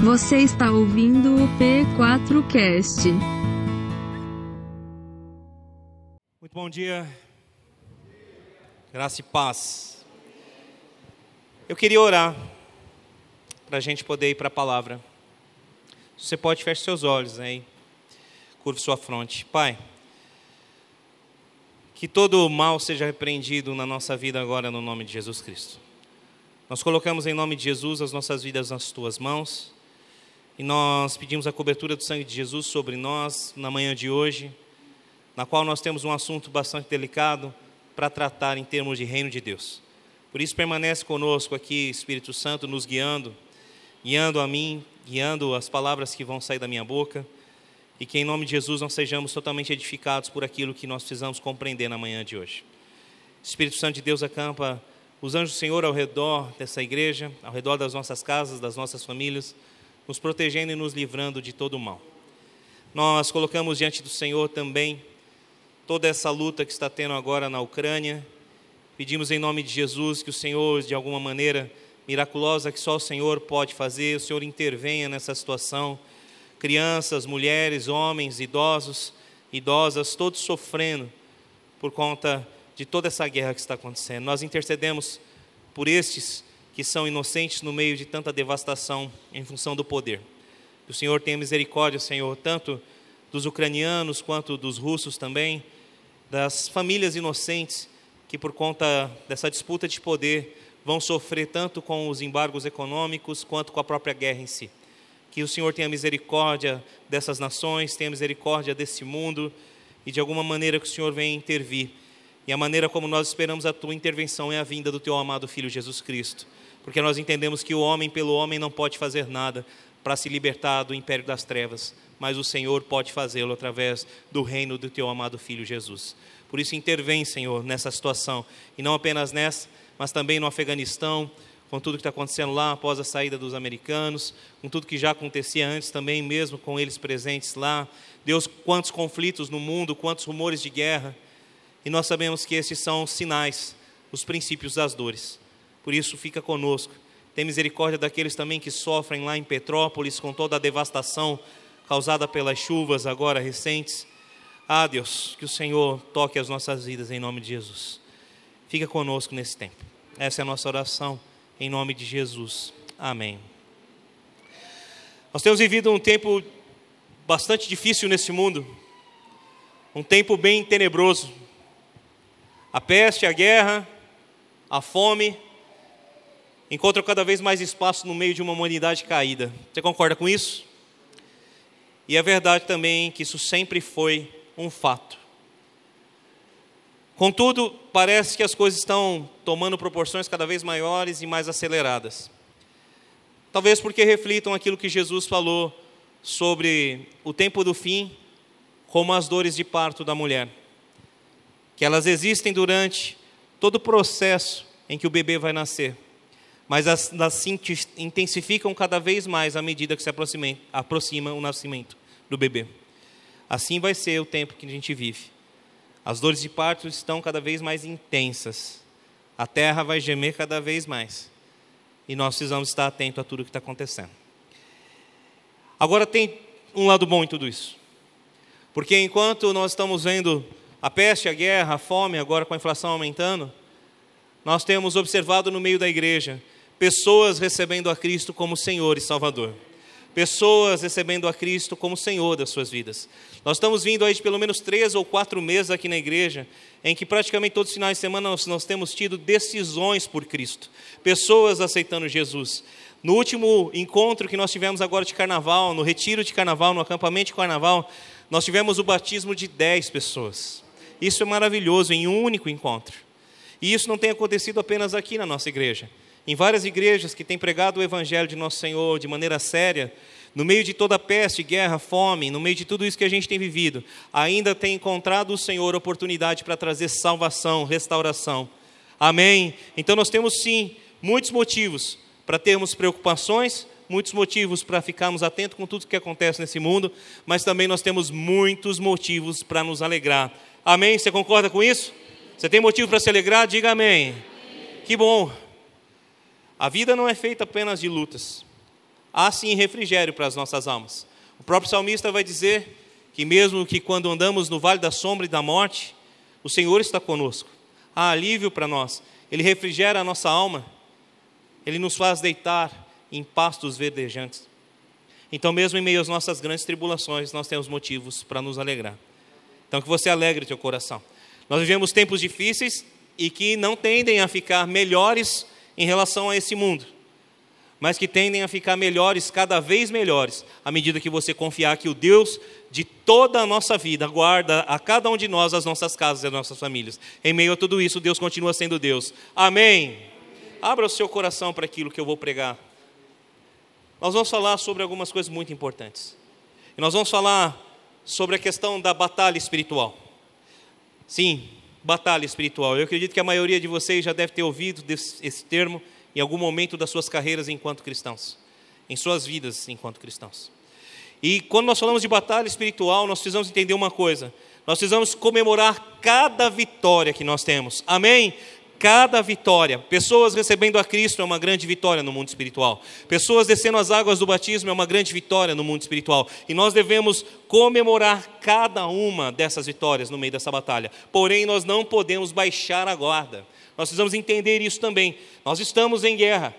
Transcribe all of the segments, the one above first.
Você está ouvindo o P4Cast. Muito bom dia. Graça e paz. Eu queria orar para a gente poder ir para a palavra. Você pode fechar seus olhos aí, curve sua fronte. Pai, que todo mal seja repreendido na nossa vida agora no nome de Jesus Cristo. Nós colocamos em nome de Jesus as nossas vidas nas tuas mãos e nós pedimos a cobertura do sangue de Jesus sobre nós na manhã de hoje, na qual nós temos um assunto bastante delicado para tratar em termos de reino de Deus. Por isso permanece conosco aqui, Espírito Santo, nos guiando, guiando a mim, guiando as palavras que vão sair da minha boca, e que em nome de Jesus nós sejamos totalmente edificados por aquilo que nós precisamos compreender na manhã de hoje. Espírito Santo de Deus acampa os anjos do Senhor ao redor dessa igreja, ao redor das nossas casas, das nossas famílias, nos protegendo e nos livrando de todo o mal. Nós colocamos diante do Senhor também toda essa luta que está tendo agora na Ucrânia. Pedimos em nome de Jesus que o Senhor, de alguma maneira miraculosa que só o Senhor pode fazer, o Senhor intervenha nessa situação. Crianças, mulheres, homens, idosos, idosas, todos sofrendo por conta de toda essa guerra que está acontecendo. Nós intercedemos por estes que são inocentes no meio de tanta devastação em função do poder. Que o Senhor tenha misericórdia, Senhor, tanto dos ucranianos quanto dos russos também, das famílias inocentes que por conta dessa disputa de poder vão sofrer tanto com os embargos econômicos quanto com a própria guerra em si. Que o Senhor tenha misericórdia dessas nações, tenha misericórdia desse mundo e de alguma maneira que o Senhor venha intervir e a maneira como nós esperamos a tua intervenção é a vinda do teu amado filho Jesus Cristo. Porque nós entendemos que o homem pelo homem não pode fazer nada para se libertar do império das trevas, mas o Senhor pode fazê-lo através do reino do teu amado filho Jesus. Por isso intervém, Senhor, nessa situação, e não apenas nessa, mas também no Afeganistão, com tudo que está acontecendo lá após a saída dos americanos, com tudo que já acontecia antes também, mesmo com eles presentes lá. Deus, quantos conflitos no mundo, quantos rumores de guerra. E nós sabemos que esses são sinais, os princípios das dores. Por isso, fica conosco. Tem misericórdia daqueles também que sofrem lá em Petrópolis com toda a devastação causada pelas chuvas agora recentes. Ah, Deus, que o Senhor toque as nossas vidas em nome de Jesus. Fica conosco nesse tempo. Essa é a nossa oração em nome de Jesus. Amém. Nós temos vivido um tempo bastante difícil nesse mundo, um tempo bem tenebroso a peste, a guerra, a fome encontram cada vez mais espaço no meio de uma humanidade caída. Você concorda com isso? E é verdade também que isso sempre foi um fato. Contudo, parece que as coisas estão tomando proporções cada vez maiores e mais aceleradas. Talvez porque reflitam aquilo que Jesus falou sobre o tempo do fim, como as dores de parto da mulher que elas existem durante todo o processo em que o bebê vai nascer, mas elas se intensificam cada vez mais à medida que se aproxima, aproxima o nascimento do bebê. Assim vai ser o tempo que a gente vive. As dores de parto estão cada vez mais intensas. A terra vai gemer cada vez mais. E nós precisamos estar atentos a tudo o que está acontecendo. Agora tem um lado bom em tudo isso. Porque enquanto nós estamos vendo a peste, a guerra, a fome, agora com a inflação aumentando, nós temos observado no meio da igreja pessoas recebendo a Cristo como Senhor e Salvador. Pessoas recebendo a Cristo como Senhor das suas vidas. Nós estamos vindo aí de pelo menos três ou quatro meses aqui na igreja, em que praticamente todos os finais de semana nós, nós temos tido decisões por Cristo, pessoas aceitando Jesus. No último encontro que nós tivemos agora de carnaval, no retiro de carnaval, no acampamento de carnaval, nós tivemos o batismo de dez pessoas. Isso é maravilhoso em um único encontro. E isso não tem acontecido apenas aqui na nossa igreja. Em várias igrejas que têm pregado o Evangelho de Nosso Senhor de maneira séria, no meio de toda a peste, guerra, fome, no meio de tudo isso que a gente tem vivido, ainda tem encontrado o Senhor oportunidade para trazer salvação, restauração. Amém? Então nós temos sim muitos motivos para termos preocupações, muitos motivos para ficarmos atentos com tudo que acontece nesse mundo, mas também nós temos muitos motivos para nos alegrar Amém? Você concorda com isso? Você tem motivo para se alegrar? Diga amém. Que bom. A vida não é feita apenas de lutas. há sim refrigério para as nossas almas. O próprio salmista vai dizer que, mesmo que quando andamos no vale da sombra e da morte, o Senhor está conosco. Há alívio para nós. Ele refrigera a nossa alma. Ele nos faz deitar em pastos verdejantes. Então, mesmo em meio às nossas grandes tribulações, nós temos motivos para nos alegrar. Então, que você alegre teu coração. Nós vivemos tempos difíceis e que não tendem a ficar melhores em relação a esse mundo, mas que tendem a ficar melhores, cada vez melhores, à medida que você confiar que o Deus de toda a nossa vida guarda a cada um de nós as nossas casas e as nossas famílias. Em meio a tudo isso, Deus continua sendo Deus. Amém. Abra o seu coração para aquilo que eu vou pregar nós vamos falar sobre algumas coisas muito importantes. E nós vamos falar sobre a questão da batalha espiritual. Sim, batalha espiritual. Eu acredito que a maioria de vocês já deve ter ouvido esse termo em algum momento das suas carreiras enquanto cristãos, em suas vidas enquanto cristãos. E quando nós falamos de batalha espiritual, nós precisamos entender uma coisa: nós precisamos comemorar cada vitória que nós temos. Amém? Cada vitória. Pessoas recebendo a Cristo é uma grande vitória no mundo espiritual. Pessoas descendo as águas do batismo é uma grande vitória no mundo espiritual. E nós devemos comemorar cada uma dessas vitórias no meio dessa batalha. Porém, nós não podemos baixar a guarda. Nós precisamos entender isso também. Nós estamos em guerra.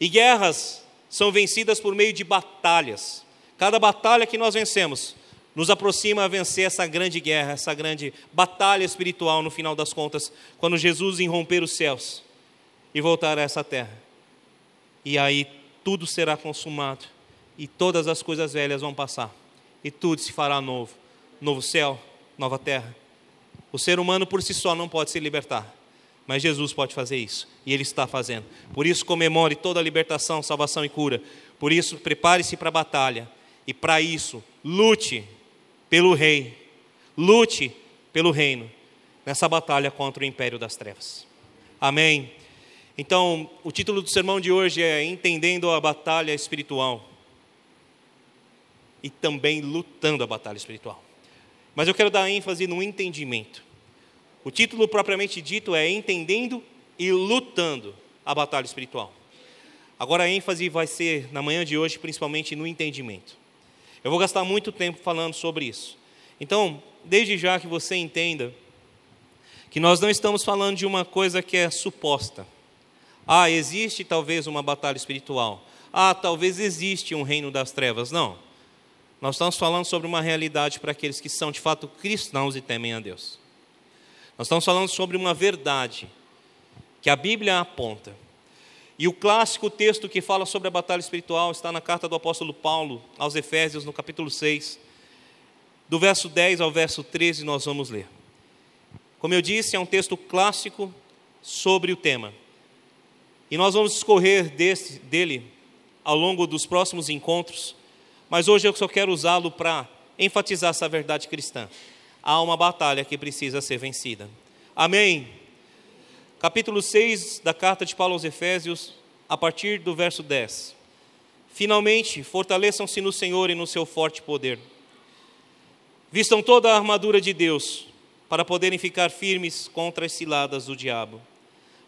E guerras são vencidas por meio de batalhas. Cada batalha que nós vencemos nos aproxima a vencer essa grande guerra, essa grande batalha espiritual no final das contas, quando Jesus irromper os céus e voltar a essa terra. E aí tudo será consumado e todas as coisas velhas vão passar e tudo se fará novo. Novo céu, nova terra. O ser humano por si só não pode se libertar, mas Jesus pode fazer isso e ele está fazendo. Por isso comemore toda a libertação, salvação e cura. Por isso prepare-se para a batalha e para isso lute pelo rei, lute pelo reino nessa batalha contra o império das trevas. Amém. Então, o título do sermão de hoje é Entendendo a Batalha Espiritual e também lutando a batalha espiritual. Mas eu quero dar ênfase no entendimento. O título propriamente dito é Entendendo e lutando a batalha espiritual. Agora a ênfase vai ser na manhã de hoje principalmente no entendimento. Eu vou gastar muito tempo falando sobre isso. Então, desde já que você entenda que nós não estamos falando de uma coisa que é suposta. Ah, existe talvez uma batalha espiritual. Ah, talvez existe um reino das trevas. Não. Nós estamos falando sobre uma realidade para aqueles que são de fato cristãos e temem a Deus. Nós estamos falando sobre uma verdade que a Bíblia aponta. E o clássico texto que fala sobre a batalha espiritual está na carta do apóstolo Paulo aos Efésios, no capítulo 6. Do verso 10 ao verso 13, nós vamos ler. Como eu disse, é um texto clássico sobre o tema. E nós vamos discorrer desse, dele ao longo dos próximos encontros, mas hoje eu só quero usá-lo para enfatizar essa verdade cristã. Há uma batalha que precisa ser vencida. Amém? Capítulo 6 da carta de Paulo aos Efésios, a partir do verso 10. Finalmente, fortaleçam-se no Senhor e no seu forte poder. Vistam toda a armadura de Deus, para poderem ficar firmes contra as ciladas do diabo.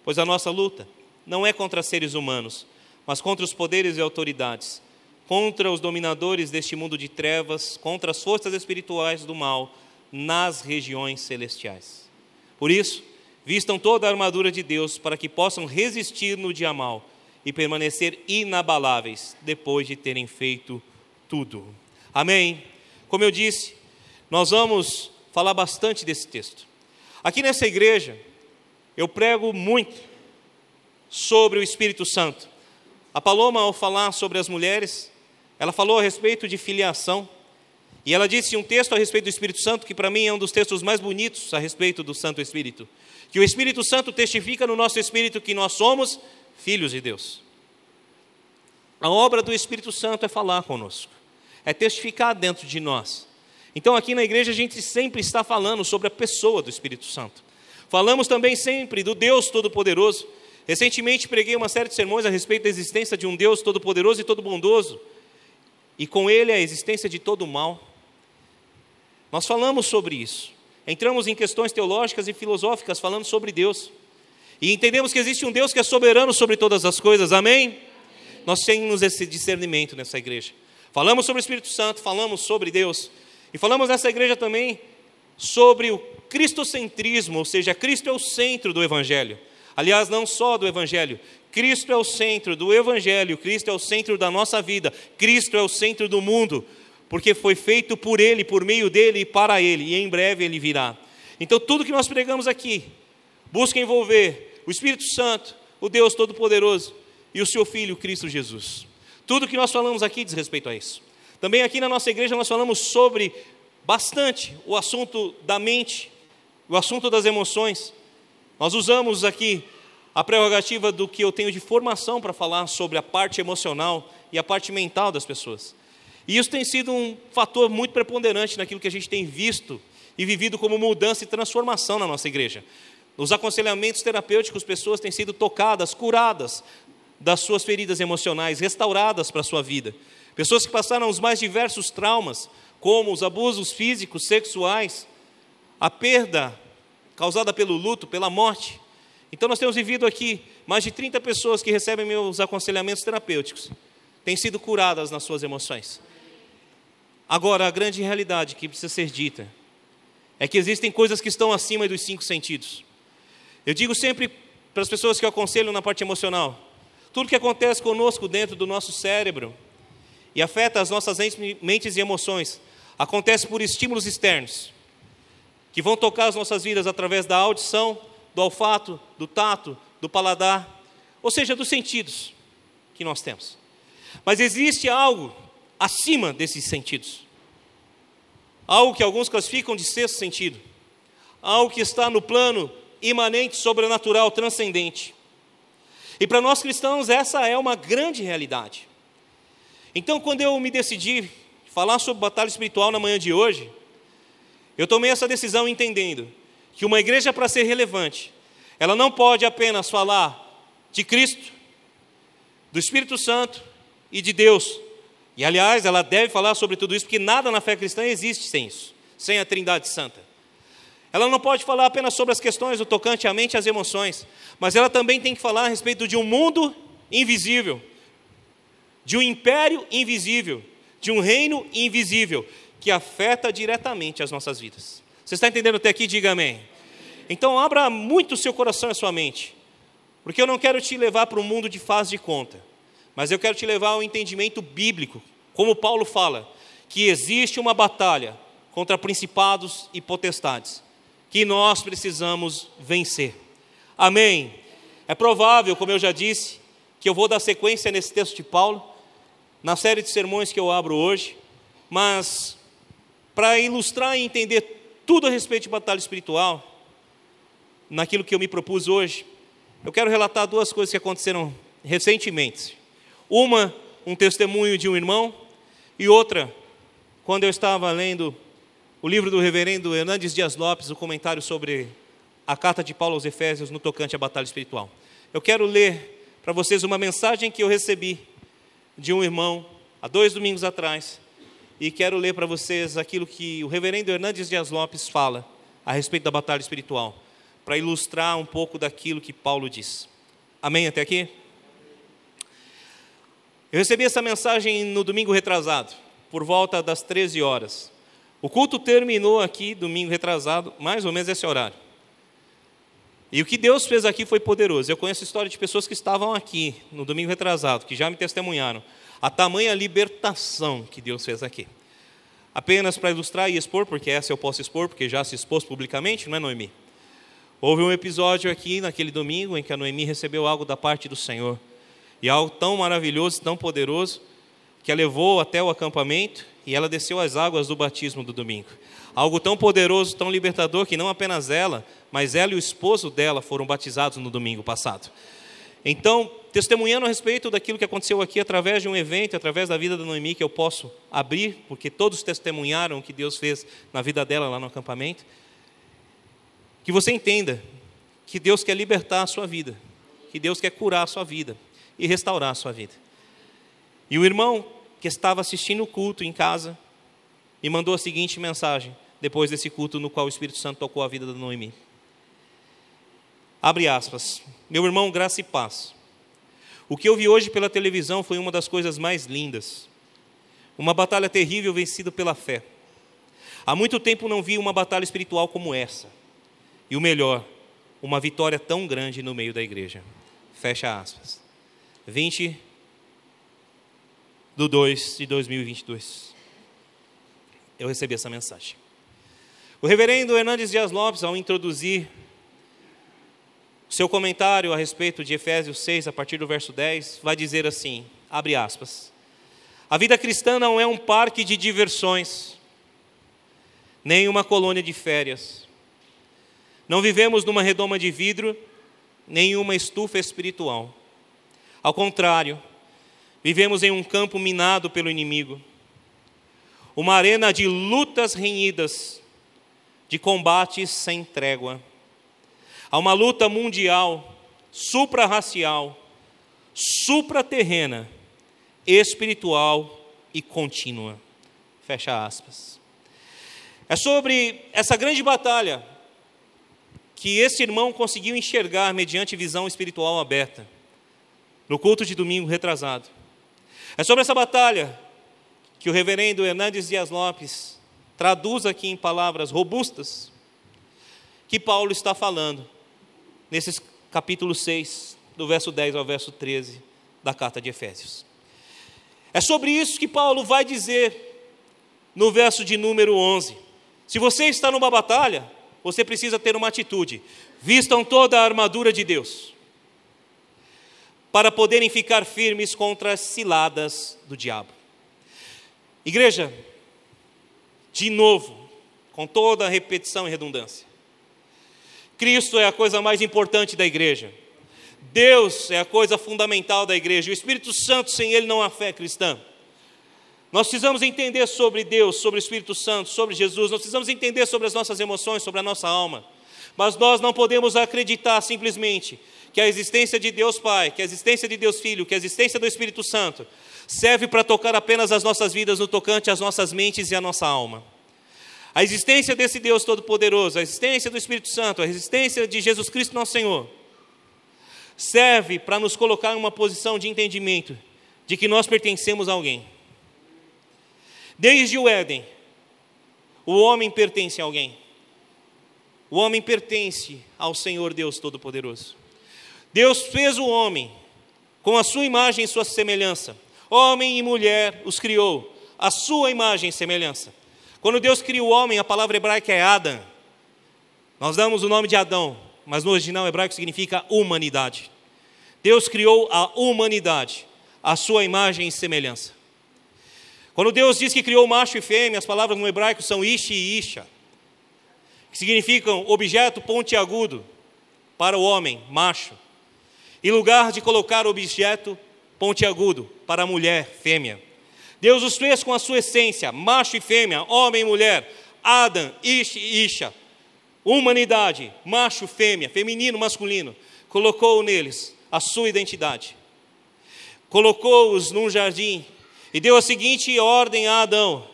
Pois a nossa luta não é contra seres humanos, mas contra os poderes e autoridades, contra os dominadores deste mundo de trevas, contra as forças espirituais do mal nas regiões celestiais. Por isso, Vistam toda a armadura de Deus para que possam resistir no dia mal e permanecer inabaláveis depois de terem feito tudo. Amém? Como eu disse, nós vamos falar bastante desse texto. Aqui nessa igreja, eu prego muito sobre o Espírito Santo. A Paloma, ao falar sobre as mulheres, ela falou a respeito de filiação. E ela disse um texto a respeito do Espírito Santo que para mim é um dos textos mais bonitos a respeito do Santo Espírito que o Espírito Santo testifica no nosso espírito que nós somos filhos de Deus. A obra do Espírito Santo é falar conosco, é testificar dentro de nós. Então, aqui na igreja, a gente sempre está falando sobre a pessoa do Espírito Santo. Falamos também sempre do Deus Todo-Poderoso. Recentemente preguei uma série de sermões a respeito da existência de um Deus todo-poderoso e todo-bondoso, e com ele a existência de todo o mal. Nós falamos sobre isso. Entramos em questões teológicas e filosóficas falando sobre Deus. E entendemos que existe um Deus que é soberano sobre todas as coisas, amém? nós temos esse discernimento nessa igreja. Falamos sobre o Espírito Santo, falamos sobre Deus, e falamos nessa igreja também sobre o cristocentrismo, ou seja, Cristo é o centro do Evangelho. Aliás, não só do Evangelho, Cristo é o centro do Evangelho, Cristo é o centro da nossa vida, Cristo é o centro do mundo, porque foi feito por Ele, por meio dele e para Ele, e em breve Ele virá. Então, tudo que nós pregamos aqui busca envolver o Espírito Santo, o Deus Todo-Poderoso e o Seu Filho, Cristo Jesus. Tudo que nós falamos aqui diz respeito a isso. Também aqui na nossa igreja nós falamos sobre bastante o assunto da mente, o assunto das emoções. Nós usamos aqui a prerrogativa do que eu tenho de formação para falar sobre a parte emocional e a parte mental das pessoas. E isso tem sido um fator muito preponderante naquilo que a gente tem visto e vivido como mudança e transformação na nossa igreja. Nos aconselhamentos terapêuticos, pessoas têm sido tocadas, curadas das suas feridas emocionais, restauradas para a sua vida. Pessoas que passaram os mais diversos traumas, como os abusos físicos, sexuais, a perda causada pelo luto, pela morte. Então, nós temos vivido aqui mais de 30 pessoas que recebem meus aconselhamentos terapêuticos, têm sido curadas nas suas emoções. Agora, a grande realidade que precisa ser dita é que existem coisas que estão acima dos cinco sentidos. Eu digo sempre para as pessoas que eu aconselho na parte emocional: tudo que acontece conosco dentro do nosso cérebro e afeta as nossas mentes e emoções acontece por estímulos externos que vão tocar as nossas vidas através da audição, do olfato, do tato, do paladar, ou seja, dos sentidos que nós temos. Mas existe algo acima desses sentidos. Algo que alguns classificam de sexto sentido. Algo que está no plano imanente, sobrenatural, transcendente. E para nós cristãos, essa é uma grande realidade. Então, quando eu me decidi falar sobre batalha espiritual na manhã de hoje, eu tomei essa decisão entendendo que uma igreja, para ser relevante, ela não pode apenas falar de Cristo, do Espírito Santo e de Deus. E, aliás, ela deve falar sobre tudo isso, porque nada na fé cristã existe sem isso, sem a Trindade Santa. Ela não pode falar apenas sobre as questões do tocante à mente e às emoções, mas ela também tem que falar a respeito de um mundo invisível, de um império invisível, de um reino invisível que afeta diretamente as nossas vidas. Você está entendendo até aqui? Diga amém. Então abra muito o seu coração e a sua mente, porque eu não quero te levar para um mundo de faz de conta, mas eu quero te levar ao entendimento bíblico, como Paulo fala, que existe uma batalha contra principados e potestades que nós precisamos vencer. Amém. É provável, como eu já disse, que eu vou dar sequência nesse texto de Paulo, na série de sermões que eu abro hoje, mas para ilustrar e entender tudo a respeito de batalha espiritual, naquilo que eu me propus hoje, eu quero relatar duas coisas que aconteceram recentemente. Uma, um testemunho de um irmão, e outra, quando eu estava lendo o livro do reverendo Hernandes Dias Lopes, o comentário sobre a carta de Paulo aos Efésios no tocante à batalha espiritual. Eu quero ler para vocês uma mensagem que eu recebi de um irmão há dois domingos atrás e quero ler para vocês aquilo que o reverendo Hernandes Dias Lopes fala a respeito da batalha espiritual, para ilustrar um pouco daquilo que Paulo diz. Amém até aqui? Eu recebi essa mensagem no domingo retrasado, por volta das 13 horas. O culto terminou aqui, domingo retrasado, mais ou menos esse horário. E o que Deus fez aqui foi poderoso. Eu conheço a história de pessoas que estavam aqui no domingo retrasado, que já me testemunharam. A tamanha libertação que Deus fez aqui. Apenas para ilustrar e expor, porque essa eu posso expor, porque já se expôs publicamente, não é, Noemi? Houve um episódio aqui naquele domingo em que a Noemi recebeu algo da parte do Senhor. E algo tão maravilhoso, tão poderoso, que a levou até o acampamento e ela desceu as águas do batismo do domingo. Algo tão poderoso, tão libertador, que não apenas ela, mas ela e o esposo dela foram batizados no domingo passado. Então, testemunhando a respeito daquilo que aconteceu aqui, através de um evento, através da vida da Noemi, que eu posso abrir, porque todos testemunharam o que Deus fez na vida dela lá no acampamento, que você entenda que Deus quer libertar a sua vida, que Deus quer curar a sua vida e restaurar a sua vida. E o irmão que estava assistindo o culto em casa, me mandou a seguinte mensagem, depois desse culto no qual o Espírito Santo tocou a vida da Noemi. Abre aspas. Meu irmão, graça e paz. O que eu vi hoje pela televisão foi uma das coisas mais lindas. Uma batalha terrível vencida pela fé. Há muito tempo não vi uma batalha espiritual como essa. E o melhor, uma vitória tão grande no meio da igreja. Fecha aspas. 20 do 2 de 2022. Eu recebi essa mensagem. O reverendo Hernandes Dias Lopes, ao introduzir seu comentário a respeito de Efésios 6, a partir do verso 10, vai dizer assim: abre aspas. A vida cristã não é um parque de diversões, nem uma colônia de férias. Não vivemos numa redoma de vidro, nem uma estufa espiritual. Ao contrário, vivemos em um campo minado pelo inimigo, uma arena de lutas renhidas, de combates sem trégua. Há uma luta mundial, suprarracial, supraterrena, espiritual e contínua. Fecha aspas. É sobre essa grande batalha que esse irmão conseguiu enxergar mediante visão espiritual aberta no culto de domingo retrasado. É sobre essa batalha que o reverendo Hernandes Dias Lopes traduz aqui em palavras robustas que Paulo está falando nesses capítulo 6, do verso 10 ao verso 13 da carta de Efésios. É sobre isso que Paulo vai dizer no verso de número 11. Se você está numa batalha, você precisa ter uma atitude. Vistam toda a armadura de Deus para poderem ficar firmes contra as ciladas do diabo. Igreja, de novo, com toda a repetição e redundância, Cristo é a coisa mais importante da igreja. Deus é a coisa fundamental da igreja. O Espírito Santo, sem Ele, não há fé cristã. Nós precisamos entender sobre Deus, sobre o Espírito Santo, sobre Jesus, nós precisamos entender sobre as nossas emoções, sobre a nossa alma. Mas nós não podemos acreditar simplesmente que a existência de Deus Pai, que a existência de Deus Filho, que a existência do Espírito Santo serve para tocar apenas as nossas vidas no tocante às nossas mentes e à nossa alma. A existência desse Deus Todo-Poderoso, a existência do Espírito Santo, a existência de Jesus Cristo, nosso Senhor, serve para nos colocar em uma posição de entendimento de que nós pertencemos a alguém. Desde o Éden, o homem pertence a alguém. O homem pertence ao Senhor Deus Todo-Poderoso. Deus fez o homem com a sua imagem e sua semelhança. Homem e mulher os criou, a sua imagem e semelhança. Quando Deus cria o homem, a palavra hebraica é Adam. Nós damos o nome de Adão, mas no original hebraico significa humanidade. Deus criou a humanidade, a sua imagem e semelhança. Quando Deus diz que criou macho e fêmea, as palavras no hebraico são ishi e isha que significam objeto pontiagudo para o homem, macho, e lugar de colocar objeto pontiagudo para mulher, fêmea. Deus os fez com a sua essência, macho e fêmea, homem e mulher, Adam, Ish e Isha, humanidade, macho, fêmea, feminino, masculino, colocou neles a sua identidade. Colocou-os num jardim e deu a seguinte ordem a Adão: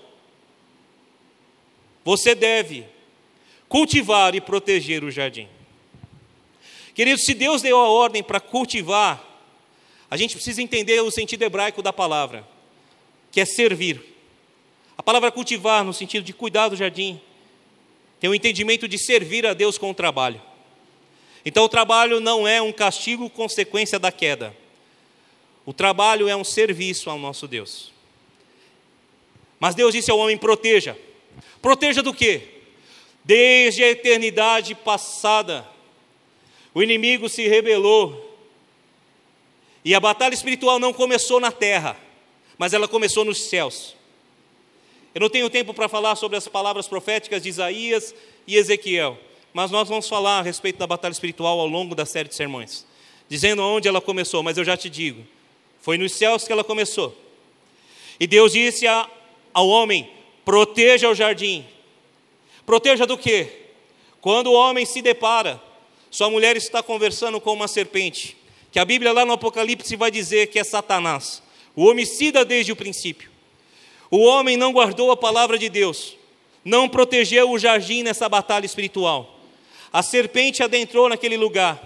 Você deve cultivar e proteger o jardim. Queridos, se Deus deu a ordem para cultivar, a gente precisa entender o sentido hebraico da palavra, que é servir. A palavra cultivar, no sentido de cuidar do jardim, tem o entendimento de servir a Deus com o trabalho. Então, o trabalho não é um castigo consequência da queda. O trabalho é um serviço ao nosso Deus. Mas Deus disse ao homem: proteja. Proteja do quê? Desde a eternidade passada, o inimigo se rebelou. E a batalha espiritual não começou na terra, mas ela começou nos céus. Eu não tenho tempo para falar sobre as palavras proféticas de Isaías e Ezequiel, mas nós vamos falar a respeito da batalha espiritual ao longo da série de sermões, dizendo onde ela começou, mas eu já te digo, foi nos céus que ela começou. E Deus disse ao homem: proteja o jardim, Proteja do quê? Quando o homem se depara, sua mulher está conversando com uma serpente, que a Bíblia lá no Apocalipse vai dizer que é Satanás, o homicida desde o princípio. O homem não guardou a palavra de Deus, não protegeu o jardim nessa batalha espiritual. A serpente adentrou naquele lugar,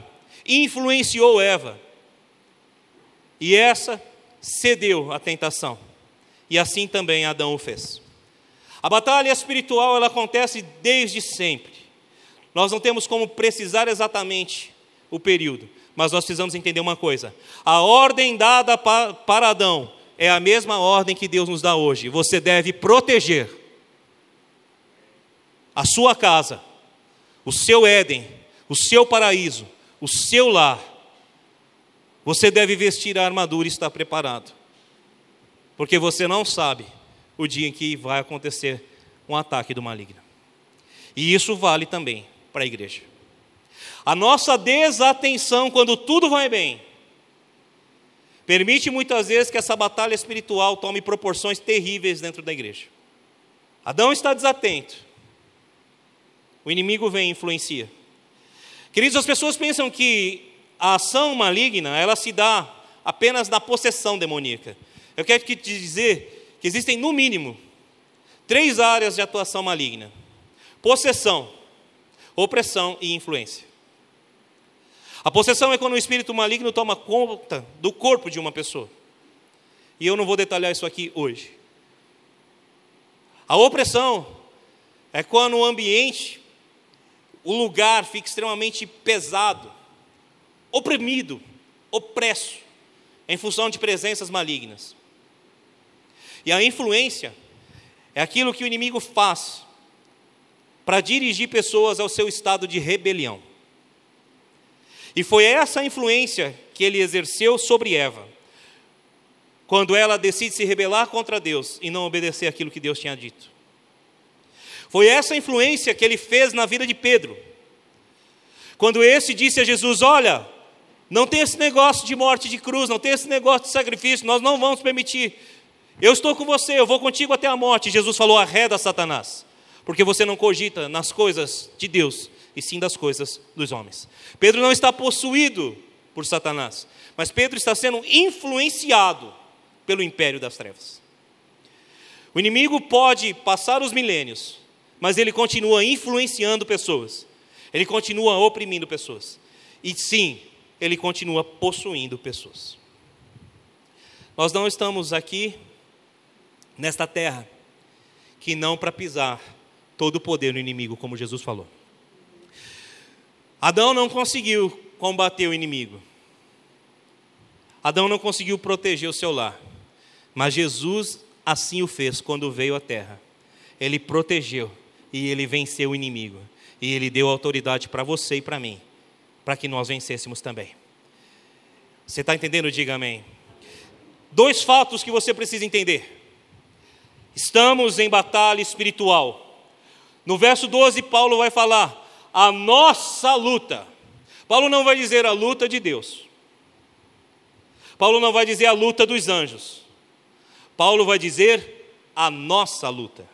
influenciou Eva. E essa cedeu à tentação. E assim também Adão o fez. A batalha espiritual ela acontece desde sempre. Nós não temos como precisar exatamente o período, mas nós precisamos entender uma coisa: a ordem dada para Adão é a mesma ordem que Deus nos dá hoje. Você deve proteger a sua casa, o seu Éden, o seu paraíso, o seu lar. Você deve vestir a armadura e estar preparado, porque você não sabe o dia em que vai acontecer um ataque do maligno. E isso vale também para a igreja. A nossa desatenção quando tudo vai bem permite muitas vezes que essa batalha espiritual tome proporções terríveis dentro da igreja. Adão está desatento. O inimigo vem e influencia. Queridos, as pessoas pensam que a ação maligna, ela se dá apenas na possessão demoníaca. Eu quero te dizer que existem, no mínimo, três áreas de atuação maligna: possessão, opressão e influência. A possessão é quando o espírito maligno toma conta do corpo de uma pessoa. E eu não vou detalhar isso aqui hoje. A opressão é quando o ambiente, o lugar fica extremamente pesado, oprimido, opresso, em função de presenças malignas. E a influência é aquilo que o inimigo faz para dirigir pessoas ao seu estado de rebelião. E foi essa influência que ele exerceu sobre Eva, quando ela decide se rebelar contra Deus e não obedecer aquilo que Deus tinha dito. Foi essa influência que ele fez na vida de Pedro, quando esse disse a Jesus: Olha, não tem esse negócio de morte de cruz, não tem esse negócio de sacrifício, nós não vamos permitir. Eu estou com você, eu vou contigo até a morte. Jesus falou: arreda Satanás, porque você não cogita nas coisas de Deus, e sim das coisas dos homens. Pedro não está possuído por Satanás, mas Pedro está sendo influenciado pelo império das trevas. O inimigo pode passar os milênios, mas ele continua influenciando pessoas, ele continua oprimindo pessoas, e sim, ele continua possuindo pessoas. Nós não estamos aqui nesta terra que não para pisar todo o poder do inimigo, como Jesus falou. Adão não conseguiu combater o inimigo. Adão não conseguiu proteger o seu lar. Mas Jesus assim o fez quando veio à terra. Ele protegeu e ele venceu o inimigo. E ele deu autoridade para você e para mim, para que nós vencêssemos também. Você está entendendo? Diga amém. Dois fatos que você precisa entender. Estamos em batalha espiritual. No verso 12, Paulo vai falar: a nossa luta. Paulo não vai dizer a luta de Deus. Paulo não vai dizer a luta dos anjos. Paulo vai dizer a nossa luta.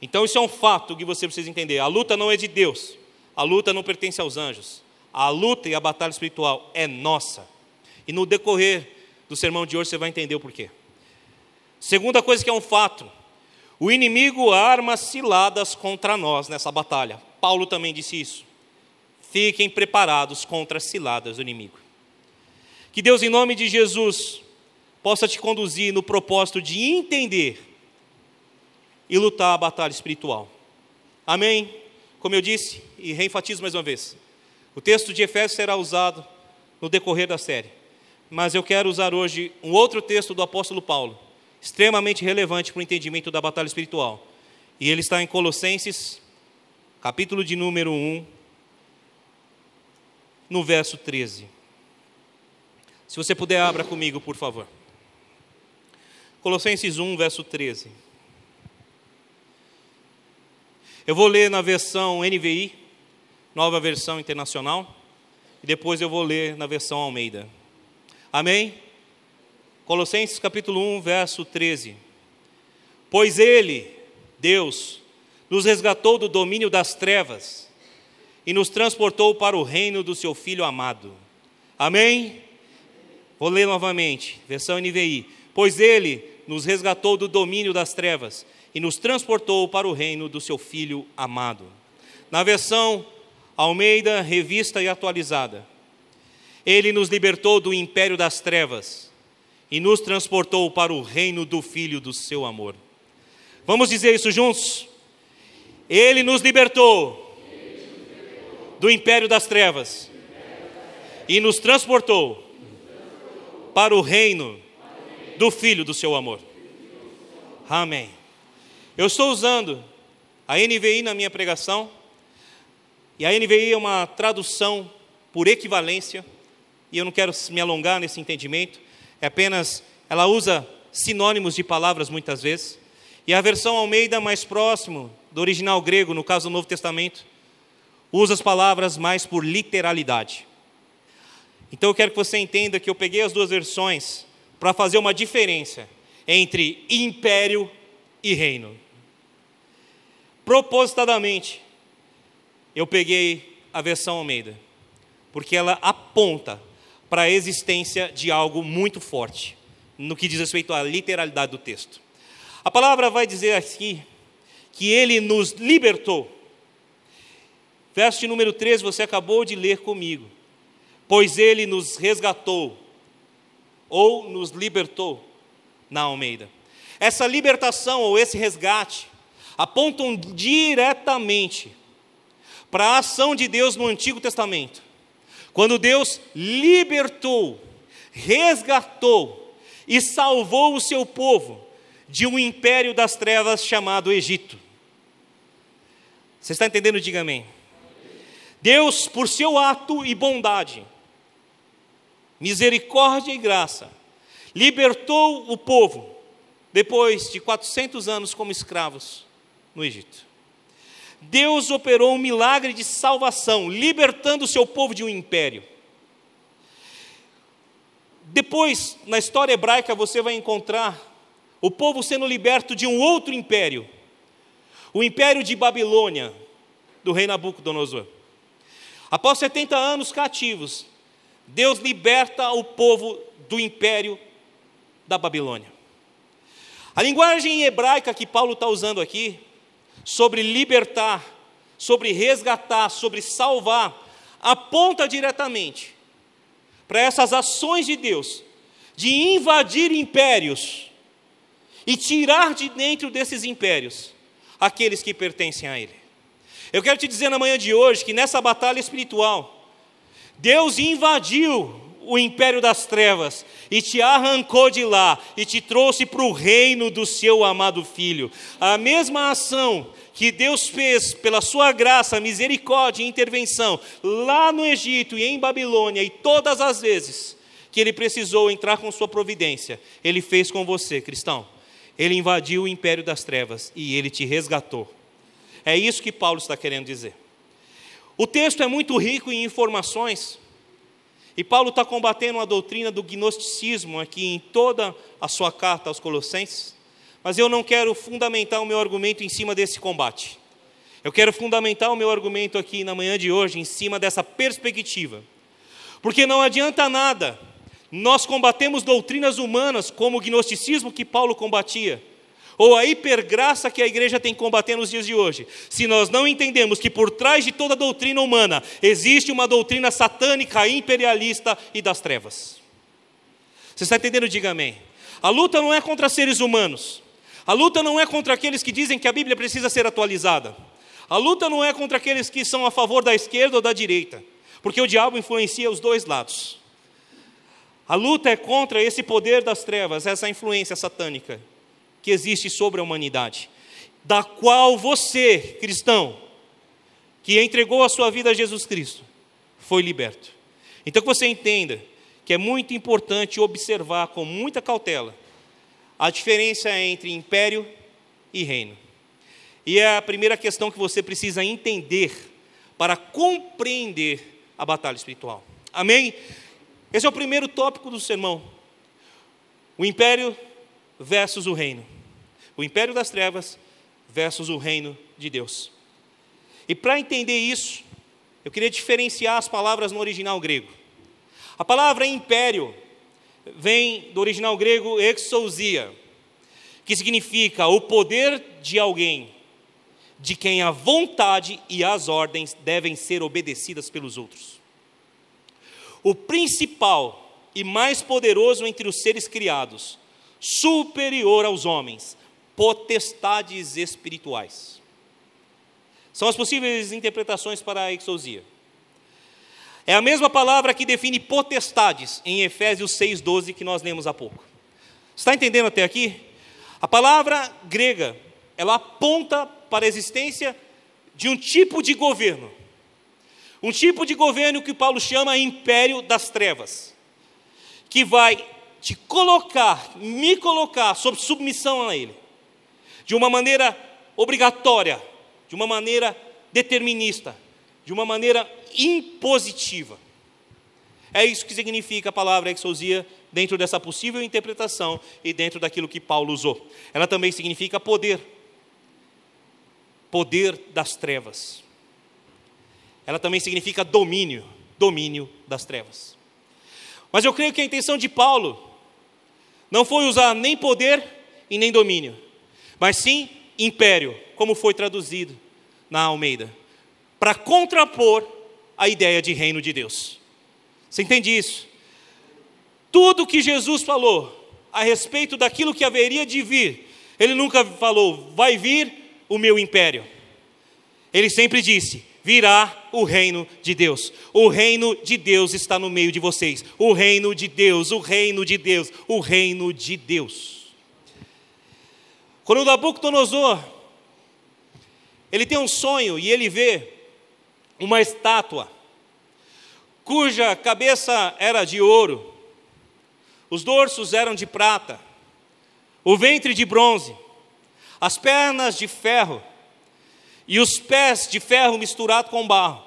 Então isso é um fato que você precisa entender. A luta não é de Deus. A luta não pertence aos anjos. A luta e a batalha espiritual é nossa. E no decorrer do sermão de hoje você vai entender o porquê. Segunda coisa que é um fato: o inimigo arma ciladas contra nós nessa batalha. Paulo também disse isso. Fiquem preparados contra as ciladas do inimigo. Que Deus, em nome de Jesus, possa te conduzir no propósito de entender e lutar a batalha espiritual. Amém? Como eu disse, e reenfatizo mais uma vez, o texto de Efésios será usado no decorrer da série. Mas eu quero usar hoje um outro texto do apóstolo Paulo, extremamente relevante para o entendimento da batalha espiritual. E ele está em Colossenses capítulo de número 1, no verso 13. Se você puder, abra comigo, por favor. Colossenses 1, verso 13. Eu vou ler na versão NVI, nova versão internacional, e depois eu vou ler na versão Almeida. Amém? Colossenses capítulo 1, verso 13. Pois ele, Deus, nos resgatou do domínio das trevas e nos transportou para o reino do seu Filho amado. Amém? Vou ler novamente, versão NVI. Pois ele nos resgatou do domínio das trevas e nos transportou para o reino do seu Filho amado. Na versão Almeida, revista e atualizada. Ele nos libertou do império das trevas e nos transportou para o reino do Filho do seu amor. Vamos dizer isso juntos? Ele nos libertou do império das trevas e nos transportou para o reino do Filho do seu amor. Amém. Eu estou usando a NVI na minha pregação, e a NVI é uma tradução por equivalência, e eu não quero me alongar nesse entendimento, é apenas, ela usa sinônimos de palavras muitas vezes, e a versão Almeida mais próximo do original grego, no caso do Novo Testamento, usa as palavras mais por literalidade. Então eu quero que você entenda que eu peguei as duas versões para fazer uma diferença entre império e reino. Propositadamente, eu peguei a versão Almeida, porque ela aponta para a existência de algo muito forte no que diz respeito à literalidade do texto. A palavra vai dizer aqui que ele nos libertou. Verso número 13, você acabou de ler comigo. Pois ele nos resgatou, ou nos libertou, na Almeida. Essa libertação ou esse resgate apontam diretamente para a ação de Deus no Antigo Testamento. Quando Deus libertou, resgatou e salvou o seu povo de um império das trevas chamado Egito. Você está entendendo? Diga amém. Deus, por seu ato e bondade, misericórdia e graça, libertou o povo depois de 400 anos como escravos no Egito. Deus operou um milagre de salvação, libertando o seu povo de um império. Depois, na história hebraica, você vai encontrar o povo sendo liberto de um outro império, o império de Babilônia, do rei Nabucodonosor. Após 70 anos cativos, Deus liberta o povo do império da Babilônia. A linguagem hebraica que Paulo está usando aqui, sobre libertar, sobre resgatar, sobre salvar, aponta diretamente para essas ações de Deus de invadir impérios e tirar de dentro desses impérios aqueles que pertencem a Ele. Eu quero te dizer na manhã de hoje que nessa batalha espiritual, Deus invadiu o império das trevas e te arrancou de lá e te trouxe para o reino do seu amado filho. A mesma ação que Deus fez pela sua graça, misericórdia e intervenção lá no Egito e em Babilônia e todas as vezes que ele precisou entrar com sua providência, ele fez com você, cristão. Ele invadiu o império das trevas e ele te resgatou. É isso que Paulo está querendo dizer. O texto é muito rico em informações e Paulo está combatendo a doutrina do gnosticismo aqui em toda a sua carta aos Colossenses, mas eu não quero fundamentar o meu argumento em cima desse combate. Eu quero fundamentar o meu argumento aqui na manhã de hoje em cima dessa perspectiva. Porque não adianta nada nós combatemos doutrinas humanas como o gnosticismo que Paulo combatia, ou a hipergraça que a igreja tem combater nos dias de hoje, se nós não entendemos que por trás de toda doutrina humana existe uma doutrina satânica, imperialista e das trevas. Você está entendendo? Diga amém. A luta não é contra seres humanos. A luta não é contra aqueles que dizem que a Bíblia precisa ser atualizada. A luta não é contra aqueles que são a favor da esquerda ou da direita, porque o diabo influencia os dois lados. A luta é contra esse poder das trevas, essa influência satânica que existe sobre a humanidade, da qual você, cristão, que entregou a sua vida a Jesus Cristo, foi liberto. Então que você entenda que é muito importante observar com muita cautela a diferença entre império e reino. E é a primeira questão que você precisa entender para compreender a batalha espiritual. Amém? Esse é o primeiro tópico do sermão. O império versus o reino o império das trevas versus o reino de Deus. E para entender isso, eu queria diferenciar as palavras no original grego. A palavra império vem do original grego exousia, que significa o poder de alguém, de quem a vontade e as ordens devem ser obedecidas pelos outros. o principal e mais poderoso entre os seres criados, superior aos homens, potestades espirituais. São as possíveis interpretações para a exousia. É a mesma palavra que define potestades em Efésios 6,12 que nós lemos há pouco. Está entendendo até aqui? A palavra grega, ela aponta para a existência de um tipo de governo. Um tipo de governo que Paulo chama império das trevas, que vai te colocar, me colocar sob submissão a ele, de uma maneira obrigatória, de uma maneira determinista, de uma maneira impositiva. É isso que significa a palavra exousia dentro dessa possível interpretação e dentro daquilo que Paulo usou. Ela também significa poder. Poder das trevas. Ela também significa domínio, domínio das trevas. Mas eu creio que a intenção de Paulo não foi usar nem poder e nem domínio, mas sim império, como foi traduzido na Almeida, para contrapor a ideia de reino de Deus. Você entende isso? Tudo que Jesus falou a respeito daquilo que haveria de vir, ele nunca falou, vai vir o meu império. Ele sempre disse: virá o reino de Deus. O reino de Deus está no meio de vocês. O reino de Deus, o reino de Deus, o reino de Deus. Quando Nabucodonosor ele tem um sonho e ele vê uma estátua cuja cabeça era de ouro, os dorsos eram de prata, o ventre de bronze, as pernas de ferro e os pés de ferro misturado com barro.